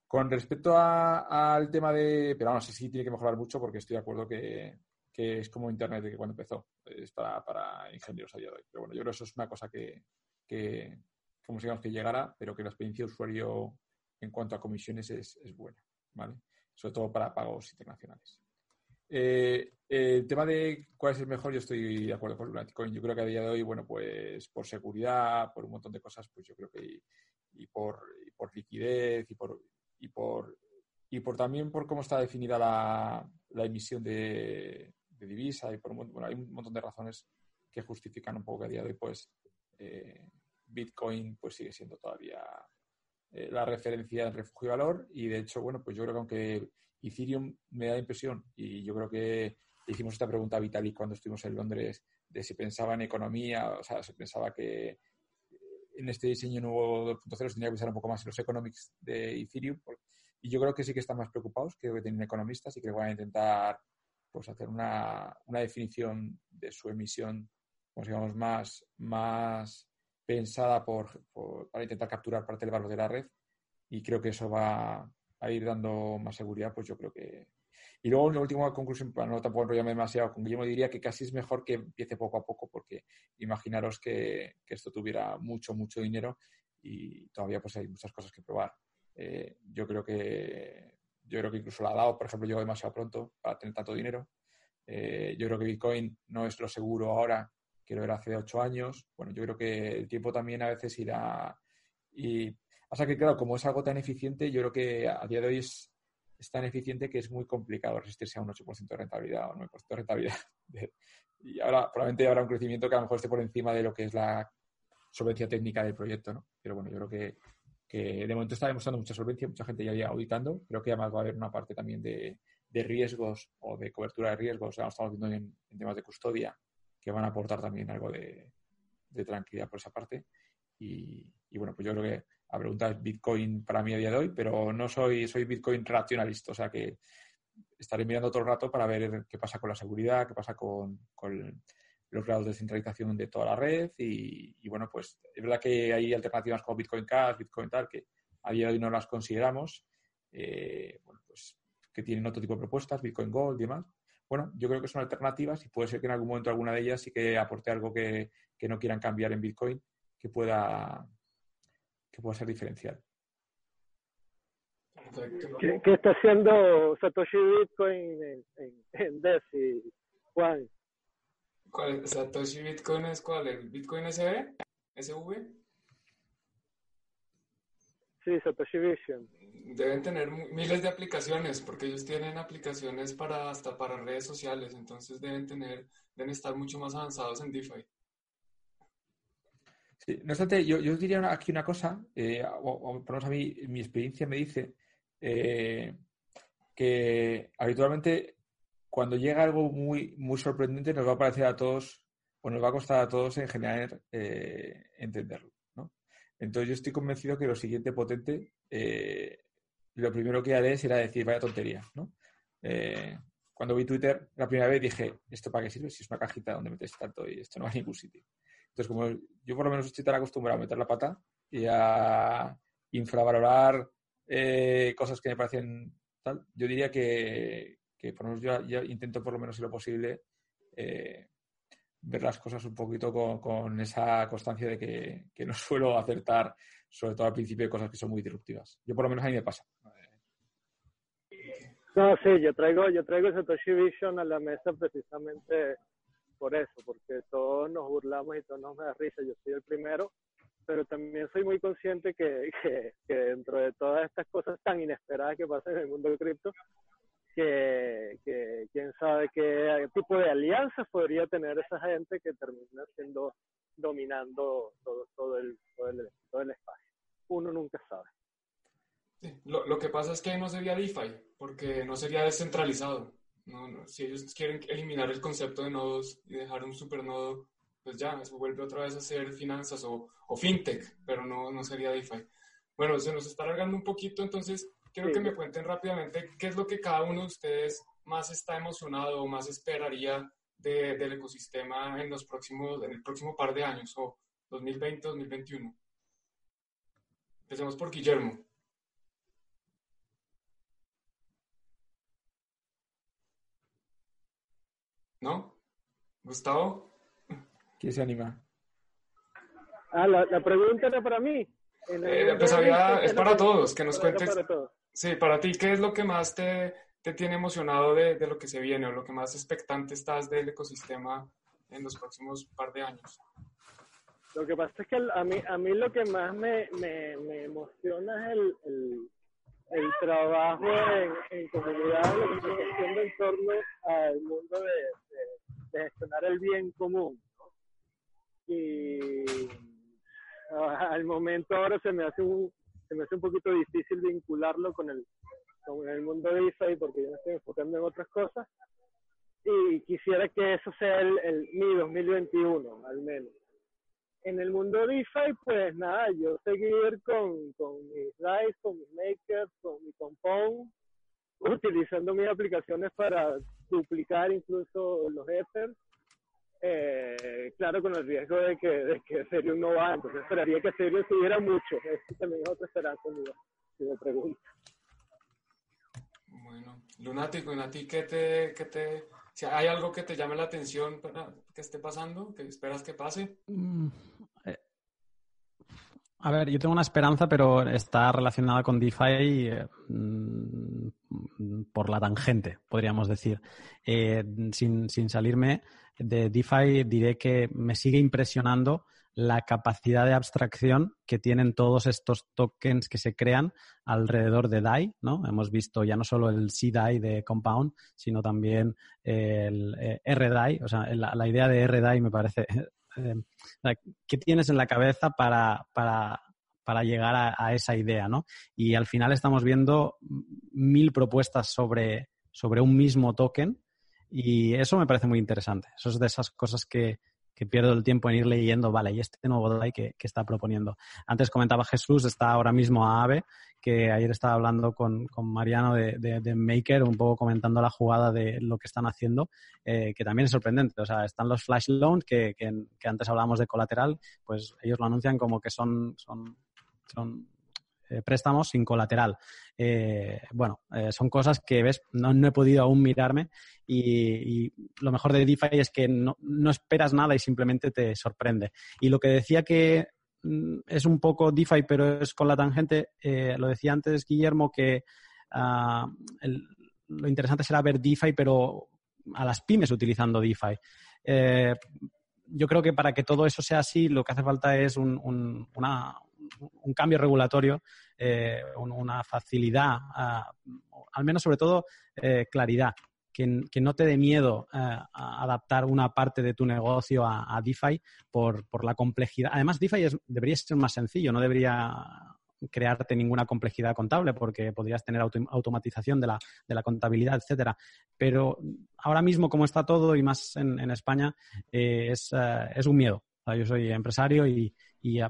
Con respecto al tema de, pero vamos, sí tiene que mejorar mucho porque estoy de acuerdo que, es como Internet de que cuando empezó, es para, ingenieros a día de hoy. Pero bueno, yo creo que eso es una cosa que, que como que llegará, pero que la experiencia de usuario en cuanto a comisiones es, buena, ¿vale? Sobre todo para pagos internacionales. Eh, el tema de cuál es el mejor, yo estoy de acuerdo con Lunaticoin. Yo creo que a día de hoy, bueno, pues por seguridad, por un montón de cosas, pues yo creo que y, por, y por liquidez y por, y por, y por también por cómo está definida la, emisión de, divisa y por bueno, hay un montón de razones que justifican un poco que a día de hoy pues eh, Bitcoin pues sigue siendo todavía eh, la referencia en refugio y valor y de hecho bueno pues yo creo que aunque Ethereum me da impresión y yo creo que hicimos esta pregunta a Vitalik cuando estuvimos en Londres de si pensaba en economía, o sea, se pensaba que en este diseño nuevo 2.0 se tendría que pensar un poco más en los economics de Ethereum. Y yo creo que sí que están más preocupados, creo que tienen economistas y que van a intentar pues, hacer una, una definición de su emisión, como digamos, más, más pensada por, para intentar capturar parte del valor de la red. Y creo que eso va a ir dando más seguridad, pues yo creo que, y luego, una última conclusión, para no tampoco enrollarme demasiado con Guillermo, diría que casi es mejor que empiece poco a poco, porque imaginaros que, esto tuviera mucho, mucho dinero y todavía pues hay muchas cosas que probar. Eh, yo creo que yo creo que incluso la ha dado, por ejemplo, llegó demasiado pronto para tener tanto dinero. Eh, yo creo que Bitcoin no es lo seguro ahora que lo era hace ocho años. Bueno, yo creo que el tiempo también a veces irá. Y, sea que, claro, como es algo tan eficiente, yo creo que a día de hoy es, tan eficiente que es muy complicado resistirse a un 8% de rentabilidad o 9% de rentabilidad. y ahora probablemente habrá un crecimiento que a lo mejor esté por encima de lo que es la solvencia técnica del proyecto, ¿no? Pero bueno, yo creo que, de momento está demostrando mucha solvencia, mucha gente ya auditando. Creo que además va a haber una parte también de, de riesgos o de cobertura de riesgos, ya lo estamos viendo en, temas de custodia, que van a aportar también algo de, tranquilidad por esa parte. Y, bueno, pues yo creo que a preguntar Bitcoin para mí a día de hoy, pero no soy, soy Bitcoin racionalista, o sea que estaré mirando todo el rato para ver qué pasa con la seguridad, qué pasa con, los grados de centralización de toda la red y, bueno, pues es verdad que hay alternativas como Bitcoin Cash, Bitcoin tal, que a día de hoy no las consideramos, eh, bueno, pues que tienen otro tipo de propuestas, Bitcoin Gold y demás. Bueno, yo creo que son alternativas y puede ser que en algún momento alguna de ellas sí que aporte algo que, que no quieran cambiar en Bitcoin, que pueda, que pueda ser diferencial. ¿Qué, está haciendo Satoshi Bitcoin en, en, en DeFi, Juan? ¿Cuál, ¿Satoshi Bitcoin es cuál? ¿El Bitcoin SV? ¿SV? Sí, Satoshi Vision. Deben tener miles de aplicaciones, porque ellos tienen aplicaciones para hasta para redes sociales, entonces deben tener, deben estar mucho más avanzados en DeFi. Sí, no obstante, yo, yo diría aquí una cosa, eh, o, por lo menos a mí mi experiencia me dice eh, que habitualmente cuando llega algo muy, muy sorprendente nos va a parecer a todos, o nos va a costar a todos en general eh, entenderlo. Entonces yo estoy convencido que lo siguiente potente, lo primero que haré será decir, vaya tontería. ¿no? cuando vi Twitter la primera vez dije, ¿esto para qué sirve? Si es una cajita donde metes tanto y esto no va a ningún sitio. Entonces, como yo por lo menos estoy tan acostumbrado a meter la pata y a infravalorar eh, cosas que me parecen tal, yo diría que, por lo menos yo, intento por lo menos si lo posible eh, ver las cosas un poquito con, esa constancia de que, no suelo acertar, sobre todo al principio, de cosas que son muy disruptivas. Yo por lo menos a mí me pasa. No, sí, yo traigo, yo traigo Satoshi Vision a la mesa precisamente por eso, porque todos nos burlamos y todos nos da risa. Yo soy el primero, pero también soy muy consciente que, que, dentro de todas estas cosas tan inesperadas que pasan en el mundo del cripto, que, que, quién sabe qué tipo de alianzas podría tener esa gente que termina siendo dominando todo, todo, el, todo, el, todo el espacio. Uno nunca sabe. lo, lo, que pasa es que no sería DeFi, porque no sería descentralizado. No, si ellos quieren eliminar el concepto de nodos y dejar un supernodo, pues ya, se vuelve otra vez a ser finanzas o, o fintech, pero no, no sería DeFi. Bueno, se nos está alargando un poquito, entonces quiero que me cuenten rápidamente qué es lo que cada uno de ustedes más está emocionado o más esperaría de, del ecosistema en los próximos, en el próximo par de años o 2020, 2021. Empecemos por Guillermo. ¿No? ¿Gustavo? ¿Quién se anima? Ah, la, la pregunta era para mí. Eh, pues es para todos, que nos cuentes. Sí, para ti, ¿qué es lo que más te, te tiene emocionado de, de, lo que se viene o lo que más expectante estás del ecosistema en los próximos par de años? Lo que pasa es que a mí, a mí lo que más me, me, me emociona es el, el, el trabajo en, en, comunidad, lo que estoy haciendo en torno al mundo de, de, gestionar el bien común. Y al momento ahora se me hace un, se me hace un poquito difícil vincularlo con el, con el mundo de IFA porque yo me estoy enfocando en otras cosas y quisiera que eso sea el, mi 2021 al menos. En el mundo DeFi, pues nada, yo seguir con, con mis con mis makers, con mi compound, utilizando mis aplicaciones para duplicar incluso los Ethers eh, claro, con el riesgo de que, de que Ethereum no va, entonces esperaría que Ethereum subiera mucho. Eso también es otra esperanza si me pregunta. Bueno, Lunático, ¿y a ti qué te, qué te, si hay algo que te llame la atención para que esté pasando, que esperas que pase? Mm, eh, a ver, yo tengo una esperanza, pero está relacionada con DeFi eh, mm, por la tangente, podríamos decir. Eh, sin, sin salirme, de DeFi diré que me sigue impresionando la capacidad de abstracción que tienen todos estos tokens que se crean alrededor de DAI, ¿no? Hemos visto ya no solo el CDAI de Compound, sino también el eh, RDAI, o sea, la, idea de RDAI me parece... Eh, ¿Qué tienes en la cabeza para, para, para llegar a, a, esa idea, ¿no? Y al final estamos viendo mil propuestas sobre, sobre un mismo token y eso me parece muy interesante. Eso es de esas cosas que, que pierdo el tiempo en ir leyendo, vale, y este nuevo DAI que, que, está proponiendo. Antes comentaba Jesús, está ahora mismo a AVE, que ayer estaba hablando con, con Mariano de, de, Maker, un poco comentando la jugada de lo que están haciendo, eh, que también es sorprendente. O sea, están los flash loans, que, que, que, antes hablábamos de colateral, pues ellos lo anuncian como que son, son, préstamos sin colateral. Eh, bueno, eh, son cosas que ves, no, he podido aún mirarme y, lo mejor de DeFi es que no, esperas nada y simplemente te sorprende. Y lo que decía que mm, es un poco DeFi, pero es con la tangente, lo decía antes Guillermo, que ah, lo interesante será ver DeFi, pero a las pymes utilizando DeFi. yo creo que para que todo eso sea así, lo que hace falta es una, un cambio regulatorio, eh, una facilidad, al menos sobre todo eh, claridad. Que, no te dé miedo eh, adaptar una parte de tu negocio a, DeFi por, la complejidad. Además, DeFi debería ser más sencillo, no debería crearte ninguna complejidad contable porque podrías tener automatización de la, contabilidad, etcétera. Pero ahora mismo, como está todo y más en, España, es, es, un miedo. yo soy empresario y, y,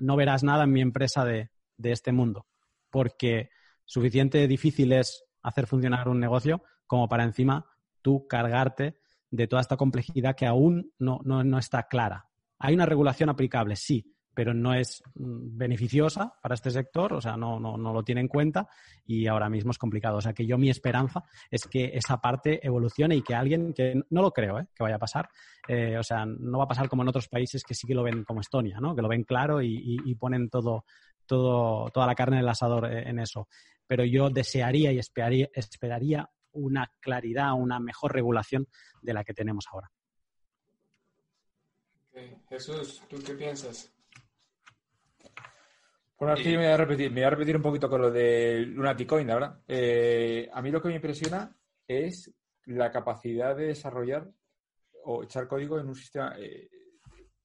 no verás nada en mi empresa de, este mundo, porque suficiente difícil es hacer funcionar un negocio como para encima tú cargarte de toda esta complejidad que aún no, no, está clara. Hay una regulación aplicable, sí, pero no es mm, beneficiosa para este sector, o sea, no, no, no, lo tiene en cuenta y ahora mismo es complicado. O sea, que yo mi esperanza es que esa parte evolucione y que alguien, que no lo creo ¿eh? que vaya a pasar, eh, o sea, no va a pasar como en otros países que sí que lo ven como Estonia, ¿no? que lo ven claro y, y, ponen todo, todo, toda la carne en el asador eh, en eso. Pero yo desearía y esperaría, esperaría una claridad, una mejor regulación de la que tenemos ahora. Jesús, ¿tú qué piensas? Bueno, aquí me voy a repetir, me voy a repetir un poquito con lo de Lunaticoin, la verdad. Eh, a mí lo que me impresiona es la capacidad de desarrollar o echar código en un sistema eh,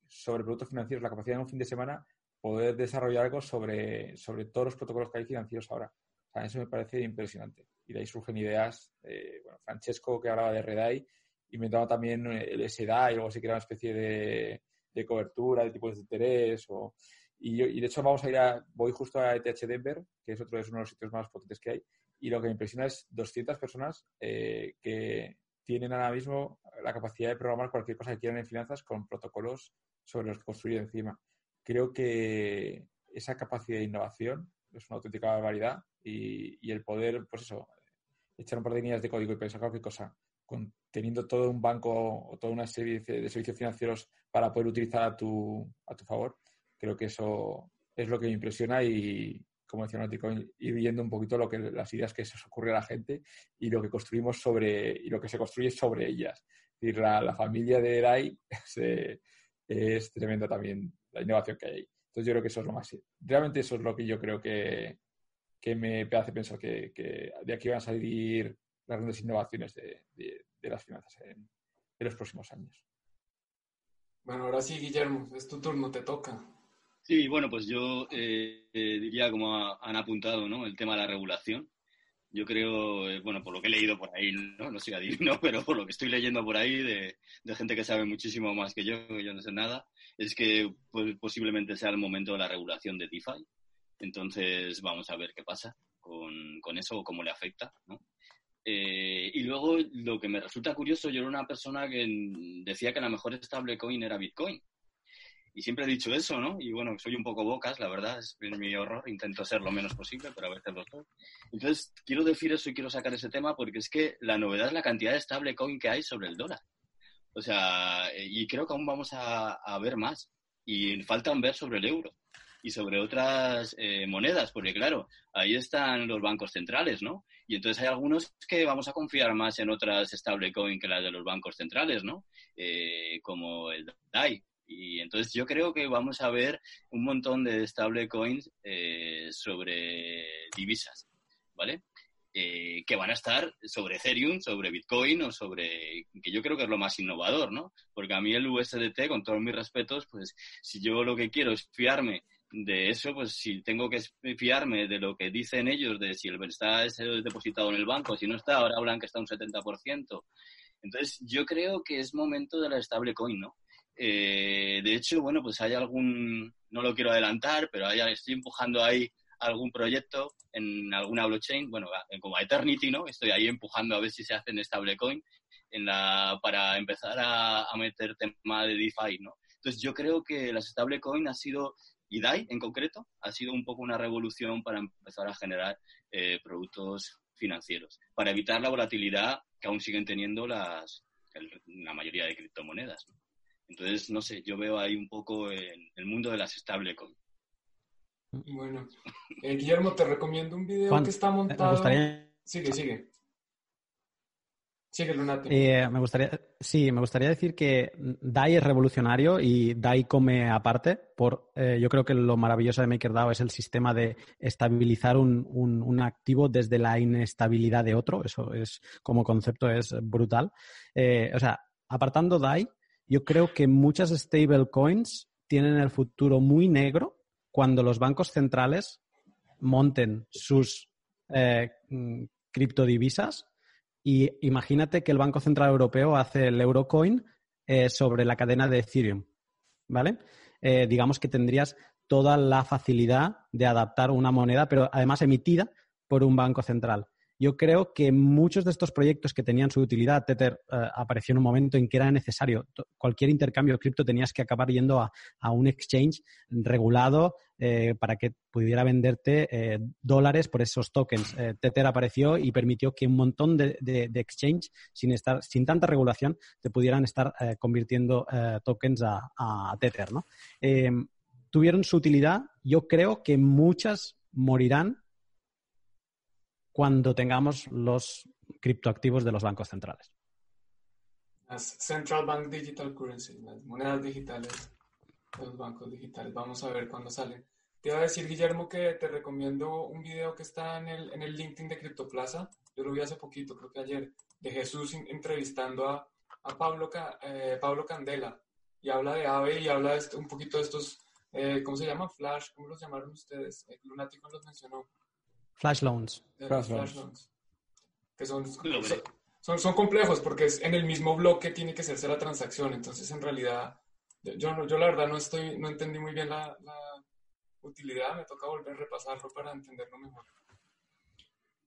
sobre productos financieros, la capacidad en un fin de semana poder desarrollar algo sobre, sobre todos los protocolos que hay financieros ahora. O sea, eso me parece impresionante. Y de ahí surgen ideas. Eh, bueno, Francesco, que hablaba de Redai, inventaba también el SDAI, o algo así que era una especie de, de cobertura, de tipos de interés o y, de hecho vamos a ir a, voy justo a ETH Denver, que es otro de los sitios más potentes que hay, y lo que me impresiona es 200 personas eh, que tienen ahora mismo la capacidad de programar cualquier cosa que quieran en finanzas con protocolos sobre los que construir encima. Creo que esa capacidad de innovación es una auténtica barbaridad y, el poder, pues eso, echar un par de líneas de código y pensar cualquier cosa, teniendo todo un banco o toda una serie de servicios financieros para poder utilizar a tu, a tu favor, creo que eso es lo que me impresiona y, como decía Náutico, ir viendo un poquito lo que las ideas que se os ocurre a la gente y lo que construimos sobre, y lo que se construye sobre ellas. Es decir, la, familia de DAI es, es tremenda también, la innovación que hay ahí. Entonces yo creo que eso es lo más... Realmente eso es lo que yo creo que, que me hace pensar que, de aquí van a salir las grandes innovaciones de, las finanzas en, en los próximos años. Bueno, ahora sí, Guillermo, es tu turno, te toca. Sí, bueno, pues yo eh, eh, diría, como han apuntado, ¿no? El tema de la regulación. Yo creo, eh, bueno, por lo que he leído por ahí, no, no soy adivino, pero por lo que estoy leyendo por ahí de, gente que sabe muchísimo más que yo, que yo no sé nada, es que pues, posiblemente sea el momento de la regulación de DeFi. Entonces, vamos a ver qué pasa con, con eso o cómo le afecta, ¿no? y luego, lo que me resulta curioso, yo era una persona que decía que la mejor stablecoin era Bitcoin y siempre he dicho eso, ¿no? Y bueno, soy un poco bocas, la verdad, es mi horror, intento ser lo menos posible, pero a veces lo soy. Entonces, quiero decir eso y quiero sacar ese tema porque es que la novedad es la cantidad de stablecoin que hay sobre el dólar. O sea, y creo que aún vamos a, ver más. Y faltan ver sobre el euro y sobre otras eh, monedas, porque claro, ahí están los bancos centrales, ¿no? Y entonces hay algunos que vamos a confiar más en otras stablecoin que las de los bancos centrales, ¿no? Eh, como el DAI, y entonces yo creo que vamos a ver un montón de stablecoins eh, sobre divisas, ¿vale? Eh, que van a estar sobre Ethereum, sobre Bitcoin o sobre, que yo creo que es lo más innovador, ¿no? Porque a mí el USDT, con todos mis respetos, pues si yo lo que quiero es fiarme de eso, pues si tengo que fiarme de lo que dicen ellos, de si el está depositado en el banco, si no está, ahora hablan que está un 70%. Entonces yo creo que es momento de la stablecoin, ¿no? Eh, de hecho, bueno, pues hay algún, no lo quiero adelantar, pero hay, estoy empujando ahí algún proyecto en alguna blockchain, bueno, como Eternity, ¿no? Estoy ahí empujando a ver si se hace en stablecoin en la, para empezar a, meter tema de DeFi, ¿no? Entonces yo creo que las stablecoin ha sido, y DAI en concreto, ha sido un poco una revolución para empezar a generar eh, productos financieros, para evitar la volatilidad que aún siguen teniendo las, la mayoría de criptomonedas. ¿no? Entonces, no sé, yo veo ahí un poco en el mundo de las stablecoin. Bueno, eh, Guillermo, te recomiendo un video que está montado. Me gustaría... Sigue, sigue. Sigue, Lunate. Eh, me gustaría, sí, me gustaría decir que DAI es revolucionario y DAI come aparte. Por, eh, yo creo que lo maravilloso de MakerDAO es el sistema de estabilizar un, un, un, activo desde la inestabilidad de otro. Eso es, como concepto, es brutal. o sea, apartando DAI, yo creo que muchas stablecoins tienen el futuro muy negro cuando los bancos centrales monten sus eh, mm, criptodivisas y imagínate que el Banco Central Europeo hace el Eurocoin eh, sobre la cadena de Ethereum, ¿vale? Eh, digamos que tendrías toda la facilidad de adaptar una moneda, pero además emitida por un banco central. Yo creo que muchos de estos proyectos que tenían su utilidad, Tether eh, apareció en un momento en que era necesario. Cualquier intercambio de cripto tenías que acabar yendo a, un exchange regulado eh, para que pudiera venderte eh, dólares por esos tokens. Tether apareció y permitió que un montón de, de, exchange, sin, estar, sin tanta regulación, te pudieran estar convirtiendo tokens a, a Tether. ¿no? tuvieron su utilidad. Yo creo que muchas morirán cuando tengamos los criptoactivos de los bancos centrales. Las Central Bank Digital Currency, las monedas digitales los bancos digitales. Vamos a ver cuándo salen. Te iba a decir, Guillermo, que te recomiendo un video que está en el, en el LinkedIn de CryptoPlaza. Yo lo vi hace poquito, creo que ayer, de Jesús entrevistando a, a Pablo, eh, Pablo Candela. Y habla de AVE y habla de un poquito de estos, eh, ¿cómo se llama? Flash, ¿cómo los llamaron ustedes? El Lunático los mencionó. Flash loans. Flash, loans. Que son, son, son, complejos porque es en el mismo bloque tiene que hacerse la transacción. Entonces, en realidad, yo, yo la verdad no, estoy, no entendí muy bien la, la utilidad. Me toca volver a repasarlo para entenderlo mejor.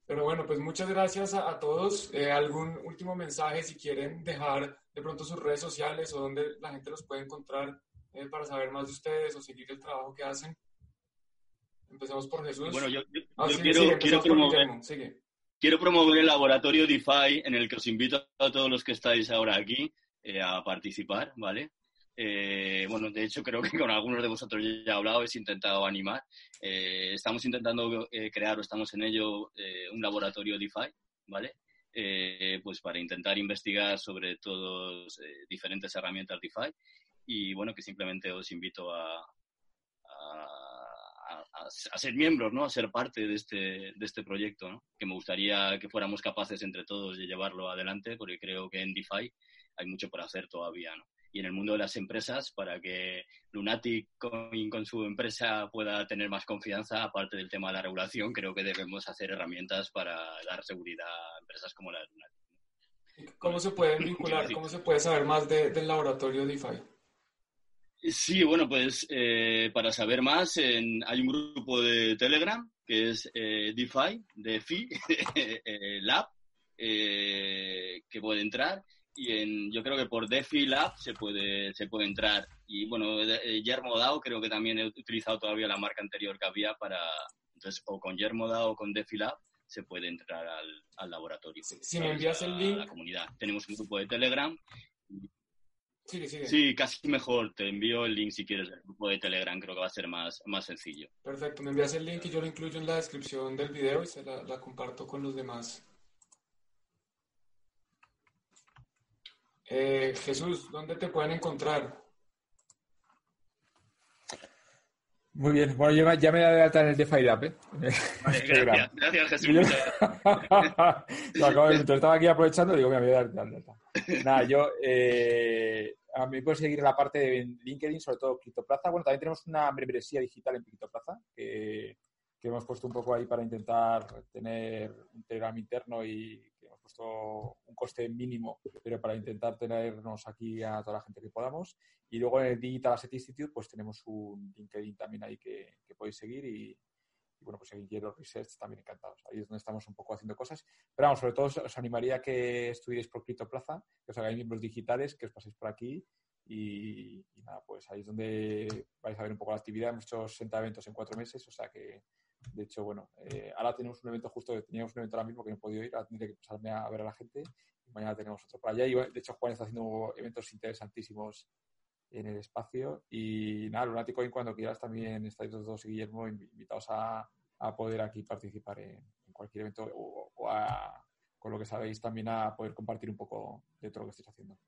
Pero bueno, pues muchas gracias a, todos. Eh, ¿Algún último mensaje si quieren dejar de pronto sus redes sociales o donde la gente los puede encontrar eh, para saber más de ustedes o seguir el trabajo que hacen? Empezamos por Jesús. Bueno, yo, ah, quiero, quiero, promover, quiero, promover, el laboratorio DeFi en el que os invito a todos los que estáis ahora aquí eh, a participar, ¿vale? Eh, bueno, de hecho creo que con algunos de vosotros ya he hablado, he intentado animar. Eh, estamos intentando crear, o estamos en ello, un laboratorio DeFi, ¿vale? pues para intentar investigar sobre todas diferentes herramientas DeFi y bueno, que simplemente os invito a a, ser miembros, ¿no? A ser parte de este, de este proyecto, ¿no? Que me gustaría que fuéramos capaces entre todos de llevarlo adelante, porque creo que en DeFi hay mucho por hacer todavía, ¿no? Y en el mundo de las empresas, para que Lunatic con, su empresa pueda tener más confianza, aparte del tema de la regulación, creo que debemos hacer herramientas para dar seguridad a empresas como la de Lunatic. ¿Cómo se puede vincular, cómo se puede saber más del laboratorio DeFi? Sí, bueno, pues eh, para saber más, hay un grupo de Telegram que es eh, DeFi, DeFi eh, Lab, que puede entrar. Y en, yo creo que por DeFi Lab se puede, se puede entrar. Y bueno, Yermo DAO creo que también he utilizado todavía la marca anterior que había para. Entonces, o con Yermo DAO o con DeFi Lab se puede entrar al, laboratorio. Si, me envías el link. A la comunidad. Tenemos un grupo de Telegram Sí, casi mejor. Te envío el link si quieres del grupo de Telegram. Creo que va a ser más, más sencillo. Perfecto. Me envías el link y yo lo incluyo en la descripción del video y se la, comparto con los demás. Eh, Jesús, ¿dónde te pueden encontrar? Muy bien, bueno, yo ya me voy a en el DeFi Lab, ¿eh? gracias, gracias, Jesús. lo acabo de, estaba aquí aprovechando y digo, me voy a dar Nada, yo, eh, a mí puedes seguir la parte de LinkedIn, sobre todo CryptoPlaza. Bueno, también tenemos una membresía digital en CryptoPlaza que, que hemos puesto un poco ahí para intentar tener un Telegram interno y un coste mínimo, pero para intentar tenernos aquí a toda la gente que podamos. Y luego en el Digital Asset Institute, pues tenemos un LinkedIn también ahí que, que podéis seguir y, y bueno, pues en Quiero Research también encantados. Ahí es donde estamos un poco haciendo cosas. Pero vamos, sobre todo os, animaría a que estudiéis por Plaza, que os hagáis miembros digitales, que os paséis por aquí y, nada, pues ahí es donde vais a ver un poco la actividad. Hemos hecho 60 eventos en cuatro meses, o sea que, de hecho, bueno, eh, ahora tenemos un evento justo, teníamos un evento ahora mismo que no he podido ir, ahora tendré que pasarme a ver a la gente y mañana tenemos otro para allá. Y de hecho, Juan está haciendo eventos interesantísimos en el espacio. Y nada, Lunático, y cuando quieras también estáis los dos Guillermo invitados a, a poder aquí participar en, cualquier evento o, con lo que sabéis también a poder compartir un poco de todo lo que estáis haciendo.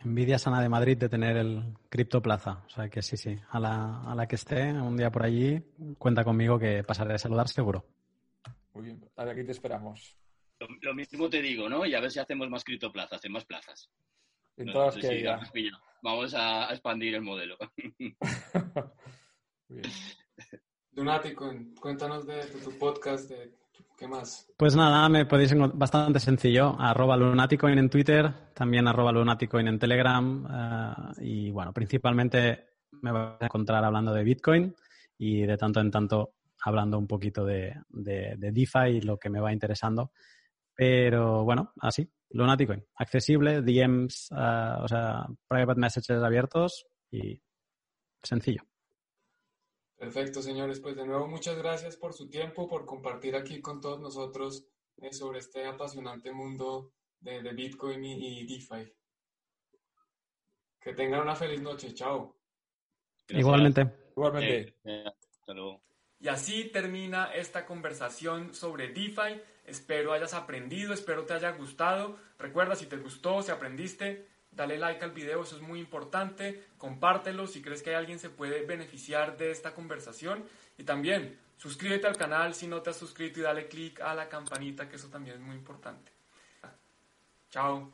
Envidia sana de Madrid de tener el Cripto Plaza. O sea que sí, sí. A la, a la que esté un día por allí, cuenta conmigo que pasaré a saludar seguro. Muy bien, aquí te esperamos. Lo, mismo te digo, ¿no? Y a ver si hacemos más criptoplazas, en más plazas. En todas que Vamos a, expandir el modelo. Lunático, cuéntanos de, tu podcast, de qué más. Pues nada, me podéis encontrar bastante sencillo, arroba lunaticoin en Twitter, también arroba lunaticoin en Telegram eh, y bueno, principalmente me vais a encontrar hablando de Bitcoin y de tanto en tanto hablando un poquito de, de, de DeFi y lo que me va interesando. Pero bueno, así, Lunaticoin, accesible, DMs, uh, o sea, private messages abiertos y sencillo. Perfecto, señores. Pues de nuevo, muchas gracias por su tiempo, por compartir aquí con todos nosotros eh, sobre este apasionante mundo de, de Bitcoin y, y, DeFi. Que tengan una feliz noche. Chao. Gracias. Igualmente. Igualmente. Eh, eh, hasta luego. Y así termina esta conversación sobre DeFi. Espero hayas aprendido, espero te haya gustado. Recuerda, si te gustó, si aprendiste, dale like al video, eso es muy importante. Compártelo si crees que alguien se puede beneficiar de esta conversación. Y también suscríbete al canal si no te has suscrito y dale click a la campanita, que eso también es muy importante. Chao.